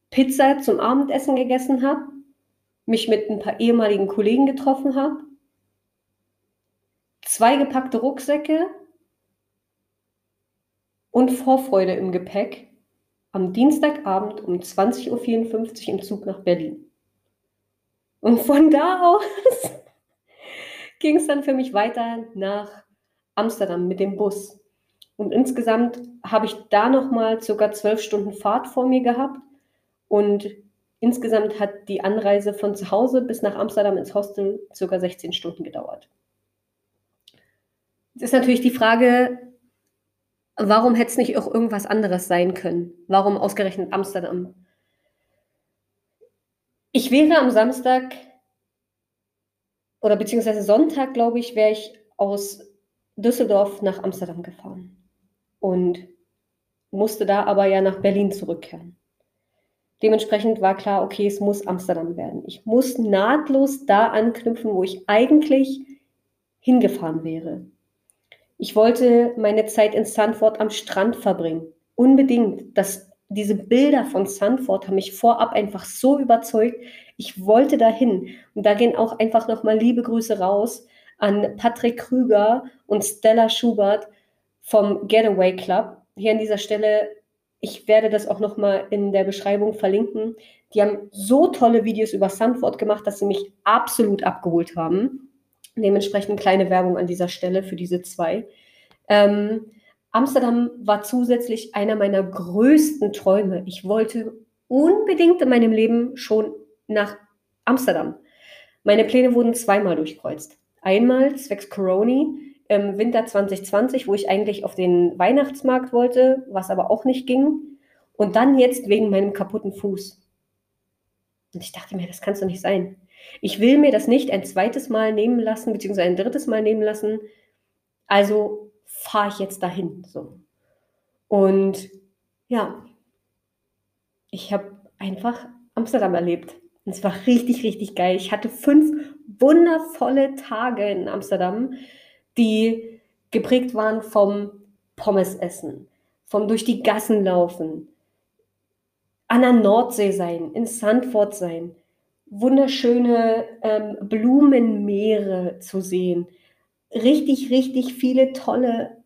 Pizza zum Abendessen gegessen habe, mich mit ein paar ehemaligen Kollegen getroffen habe, zwei gepackte Rucksäcke und Vorfreude im Gepäck am Dienstagabend um 20.54 Uhr im Zug nach Berlin. Und von da aus [laughs] ging es dann für mich weiter nach Amsterdam mit dem Bus. Und insgesamt habe ich da nochmal circa zwölf Stunden Fahrt vor mir gehabt. Und insgesamt hat die Anreise von zu Hause bis nach Amsterdam ins Hostel circa 16 Stunden gedauert. Jetzt ist natürlich die Frage, warum hätte es nicht auch irgendwas anderes sein können? Warum ausgerechnet Amsterdam? Ich wäre am Samstag oder beziehungsweise Sonntag, glaube ich, wäre ich aus Düsseldorf nach Amsterdam gefahren und musste da aber ja nach Berlin zurückkehren. Dementsprechend war klar, okay, es muss Amsterdam werden. Ich muss nahtlos da anknüpfen, wo ich eigentlich hingefahren wäre. Ich wollte meine Zeit in Sandford am Strand verbringen. Unbedingt. Das, diese Bilder von Sandford haben mich vorab einfach so überzeugt. Ich wollte dahin. Und da gehen auch einfach nochmal liebe Grüße raus an Patrick Krüger und Stella Schubert vom Getaway Club. Hier an dieser Stelle, ich werde das auch nochmal in der Beschreibung verlinken. Die haben so tolle Videos über Sandford gemacht, dass sie mich absolut abgeholt haben. Dementsprechend kleine Werbung an dieser Stelle für diese zwei. Ähm, Amsterdam war zusätzlich einer meiner größten Träume. Ich wollte unbedingt in meinem Leben schon nach Amsterdam. Meine Pläne wurden zweimal durchkreuzt. Einmal zwecks Coroni im Winter 2020, wo ich eigentlich auf den Weihnachtsmarkt wollte, was aber auch nicht ging. Und dann jetzt wegen meinem kaputten Fuß. Und ich dachte mir, das kann es doch nicht sein. Ich will mir das nicht ein zweites Mal nehmen lassen, beziehungsweise ein drittes Mal nehmen lassen. Also fahre ich jetzt dahin. So. Und ja, ich habe einfach Amsterdam erlebt. Und es war richtig, richtig geil. Ich hatte fünf wundervolle Tage in Amsterdam, die geprägt waren vom Pommesessen, vom durch die Gassen laufen, an der Nordsee sein, in Sandford sein, wunderschöne ähm, Blumenmeere zu sehen, richtig, richtig viele tolle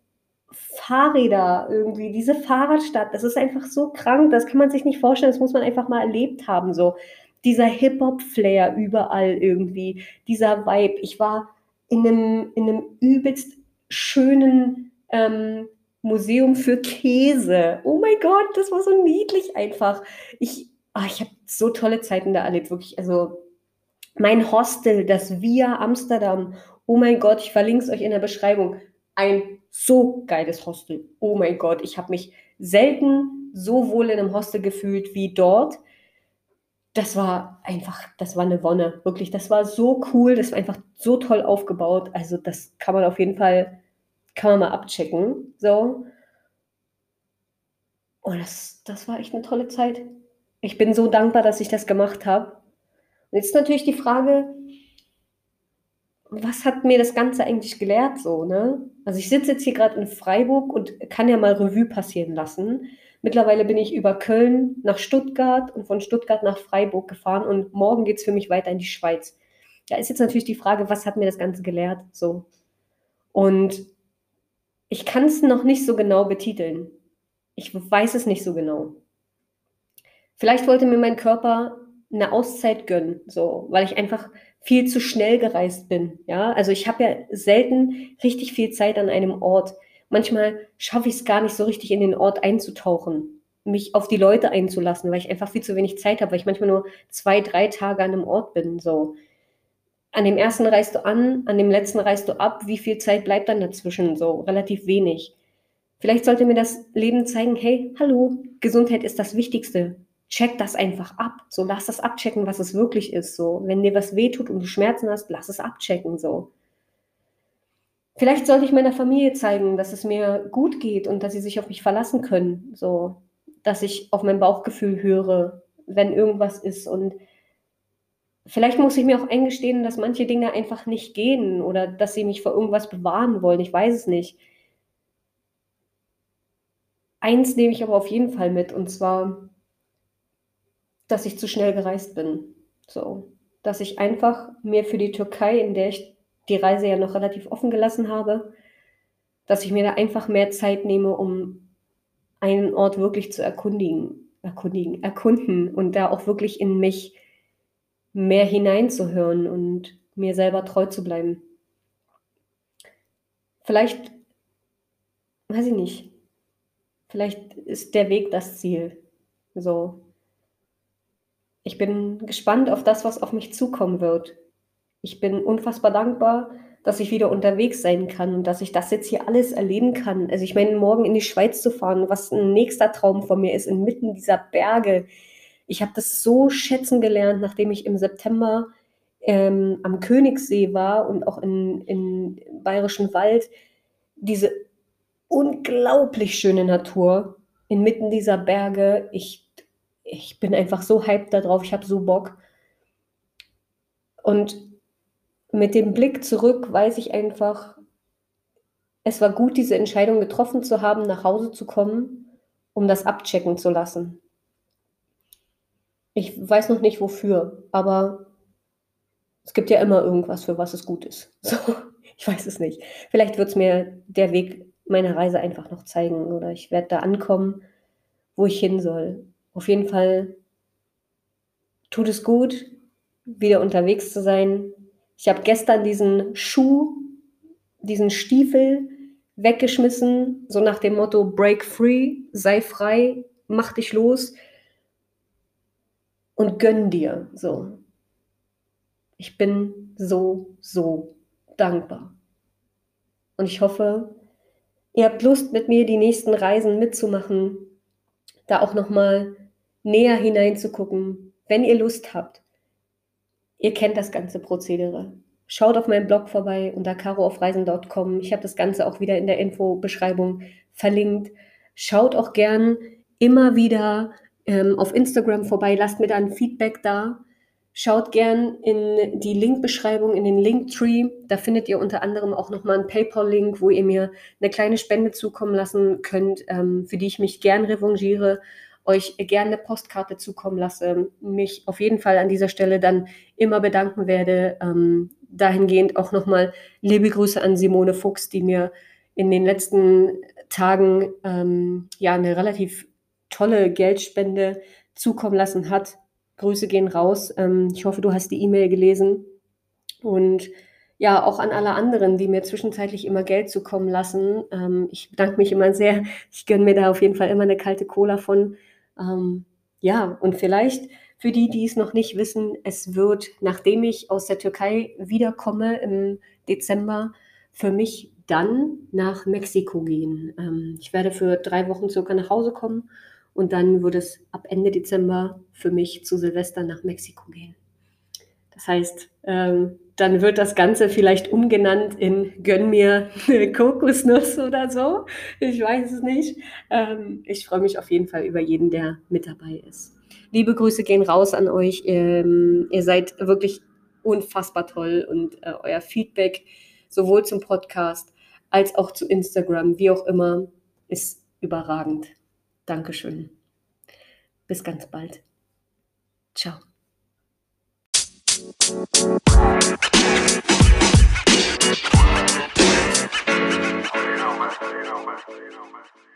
Fahrräder irgendwie, diese Fahrradstadt, das ist einfach so krank, das kann man sich nicht vorstellen, das muss man einfach mal erlebt haben, so dieser Hip-Hop-Flair überall irgendwie, dieser Vibe. Ich war in einem, in einem übelst schönen ähm, Museum für Käse. Oh mein Gott, das war so niedlich einfach. Ich, oh, ich habe so tolle Zeiten da erlebt, wirklich. Also mein Hostel, das Via Amsterdam. Oh mein Gott, ich verlinke es euch in der Beschreibung. Ein so geiles Hostel. Oh mein Gott, ich habe mich selten so wohl in einem Hostel gefühlt wie dort. Das war einfach, das war eine Wonne, wirklich. Das war so cool, das war einfach so toll aufgebaut. Also das kann man auf jeden Fall, kann man mal abchecken. So. Und das, das war echt eine tolle Zeit. Ich bin so dankbar, dass ich das gemacht habe. Und jetzt natürlich die Frage, was hat mir das Ganze eigentlich gelehrt so, ne? Also ich sitze jetzt hier gerade in Freiburg und kann ja mal Revue passieren lassen. Mittlerweile bin ich über Köln nach Stuttgart und von Stuttgart nach Freiburg gefahren und morgen geht es für mich weiter in die Schweiz. Da ist jetzt natürlich die Frage, was hat mir das Ganze gelehrt? So. Und ich kann es noch nicht so genau betiteln. Ich weiß es nicht so genau. Vielleicht wollte mir mein Körper eine Auszeit gönnen, so, weil ich einfach viel zu schnell gereist bin. Ja, also ich habe ja selten richtig viel Zeit an einem Ort. Manchmal schaffe ich es gar nicht so richtig in den Ort einzutauchen, mich auf die Leute einzulassen, weil ich einfach viel zu wenig Zeit habe, weil ich manchmal nur zwei, drei Tage an einem Ort bin. So, an dem ersten reist du an, an dem letzten reist du ab. Wie viel Zeit bleibt dann dazwischen? So relativ wenig. Vielleicht sollte mir das Leben zeigen, hey, hallo, Gesundheit ist das Wichtigste check das einfach ab. So, lass das abchecken, was es wirklich ist. So, wenn dir was wehtut und du Schmerzen hast, lass es abchecken. So. Vielleicht sollte ich meiner Familie zeigen, dass es mir gut geht und dass sie sich auf mich verlassen können. So, dass ich auf mein Bauchgefühl höre, wenn irgendwas ist. Und vielleicht muss ich mir auch eingestehen, dass manche Dinge einfach nicht gehen oder dass sie mich vor irgendwas bewahren wollen. Ich weiß es nicht. Eins nehme ich aber auf jeden Fall mit, und zwar, dass ich zu schnell gereist bin. So, dass ich einfach mir für die Türkei, in der ich die Reise ja noch relativ offen gelassen habe, dass ich mir da einfach mehr Zeit nehme, um einen Ort wirklich zu erkundigen, erkundigen, erkunden und da auch wirklich in mich mehr hineinzuhören und mir selber treu zu bleiben. Vielleicht, weiß ich nicht, vielleicht ist der Weg das Ziel. So, ich bin gespannt auf das, was auf mich zukommen wird. Ich bin unfassbar dankbar, dass ich wieder unterwegs sein kann und dass ich das jetzt hier alles erleben kann. Also ich meine, morgen in die Schweiz zu fahren, was ein nächster Traum von mir ist, inmitten dieser Berge. Ich habe das so schätzen gelernt, nachdem ich im September ähm, am Königssee war und auch in, in Bayerischen Wald. Diese unglaublich schöne Natur inmitten dieser Berge. Ich ich bin einfach so hyped darauf, ich habe so Bock. Und mit dem Blick zurück weiß ich einfach, es war gut, diese Entscheidung getroffen zu haben, nach Hause zu kommen, um das abchecken zu lassen. Ich weiß noch nicht wofür, aber es gibt ja immer irgendwas, für was es gut ist. [laughs] So, ich weiß es nicht. Vielleicht wird es mir der Weg meiner Reise einfach noch zeigen oder ich werde da ankommen, wo ich hin soll auf jeden Fall tut es gut, wieder unterwegs zu sein. Ich habe gestern diesen Schuh, diesen Stiefel weggeschmissen, so nach dem Motto Break free, sei frei, mach dich los und gönn dir. So. Ich bin so, so dankbar. Und ich hoffe, ihr habt Lust, mit mir die nächsten Reisen mitzumachen, da auch nochmal näher hineinzugucken, wenn ihr Lust habt. Ihr kennt das ganze Prozedere. Schaut auf meinem Blog vorbei unter caroaufreisen.com. Ich habe das Ganze auch wieder in der Infobeschreibung verlinkt. Schaut auch gern immer wieder ähm, auf Instagram vorbei, lasst mir da ein Feedback da. Schaut gern in die Linkbeschreibung, in den Linktree. Da findet ihr unter anderem auch nochmal einen PayPal-Link, wo ihr mir eine kleine Spende zukommen lassen könnt, ähm, für die ich mich gern revanchiere, euch gerne eine Postkarte zukommen lasse, mich auf jeden Fall an dieser Stelle dann immer bedanken werde. Ähm, dahingehend auch nochmal liebe Grüße an Simone Fuchs, die mir in den letzten Tagen ähm, ja eine relativ tolle Geldspende zukommen lassen hat. Grüße gehen raus. Ähm, ich hoffe, du hast die E-Mail gelesen. Und ja, auch an alle anderen, die mir zwischenzeitlich immer Geld zukommen lassen. Ähm, ich bedanke mich immer sehr. Ich gönne mir da auf jeden Fall immer eine kalte Cola von. Ähm, ja, und vielleicht für die, die es noch nicht wissen, es wird, nachdem ich aus der Türkei wiederkomme im Dezember, für mich dann nach Mexiko gehen. Ähm, ich werde für drei Wochen circa nach Hause kommen und dann wird es ab Ende Dezember für mich zu Silvester nach Mexiko gehen. Das heißt, ähm, dann wird das Ganze vielleicht umgenannt in Gönn mir eine Kokosnuss oder so. Ich weiß es nicht. Ähm, ich freue mich auf jeden Fall über jeden, der mit dabei ist. Liebe Grüße gehen raus an euch. Ähm, ihr seid wirklich unfassbar toll und äh, euer Feedback sowohl zum Podcast als auch zu Instagram, wie auch immer, ist überragend. Dankeschön. Bis ganz bald. Ciao. You know, man. You.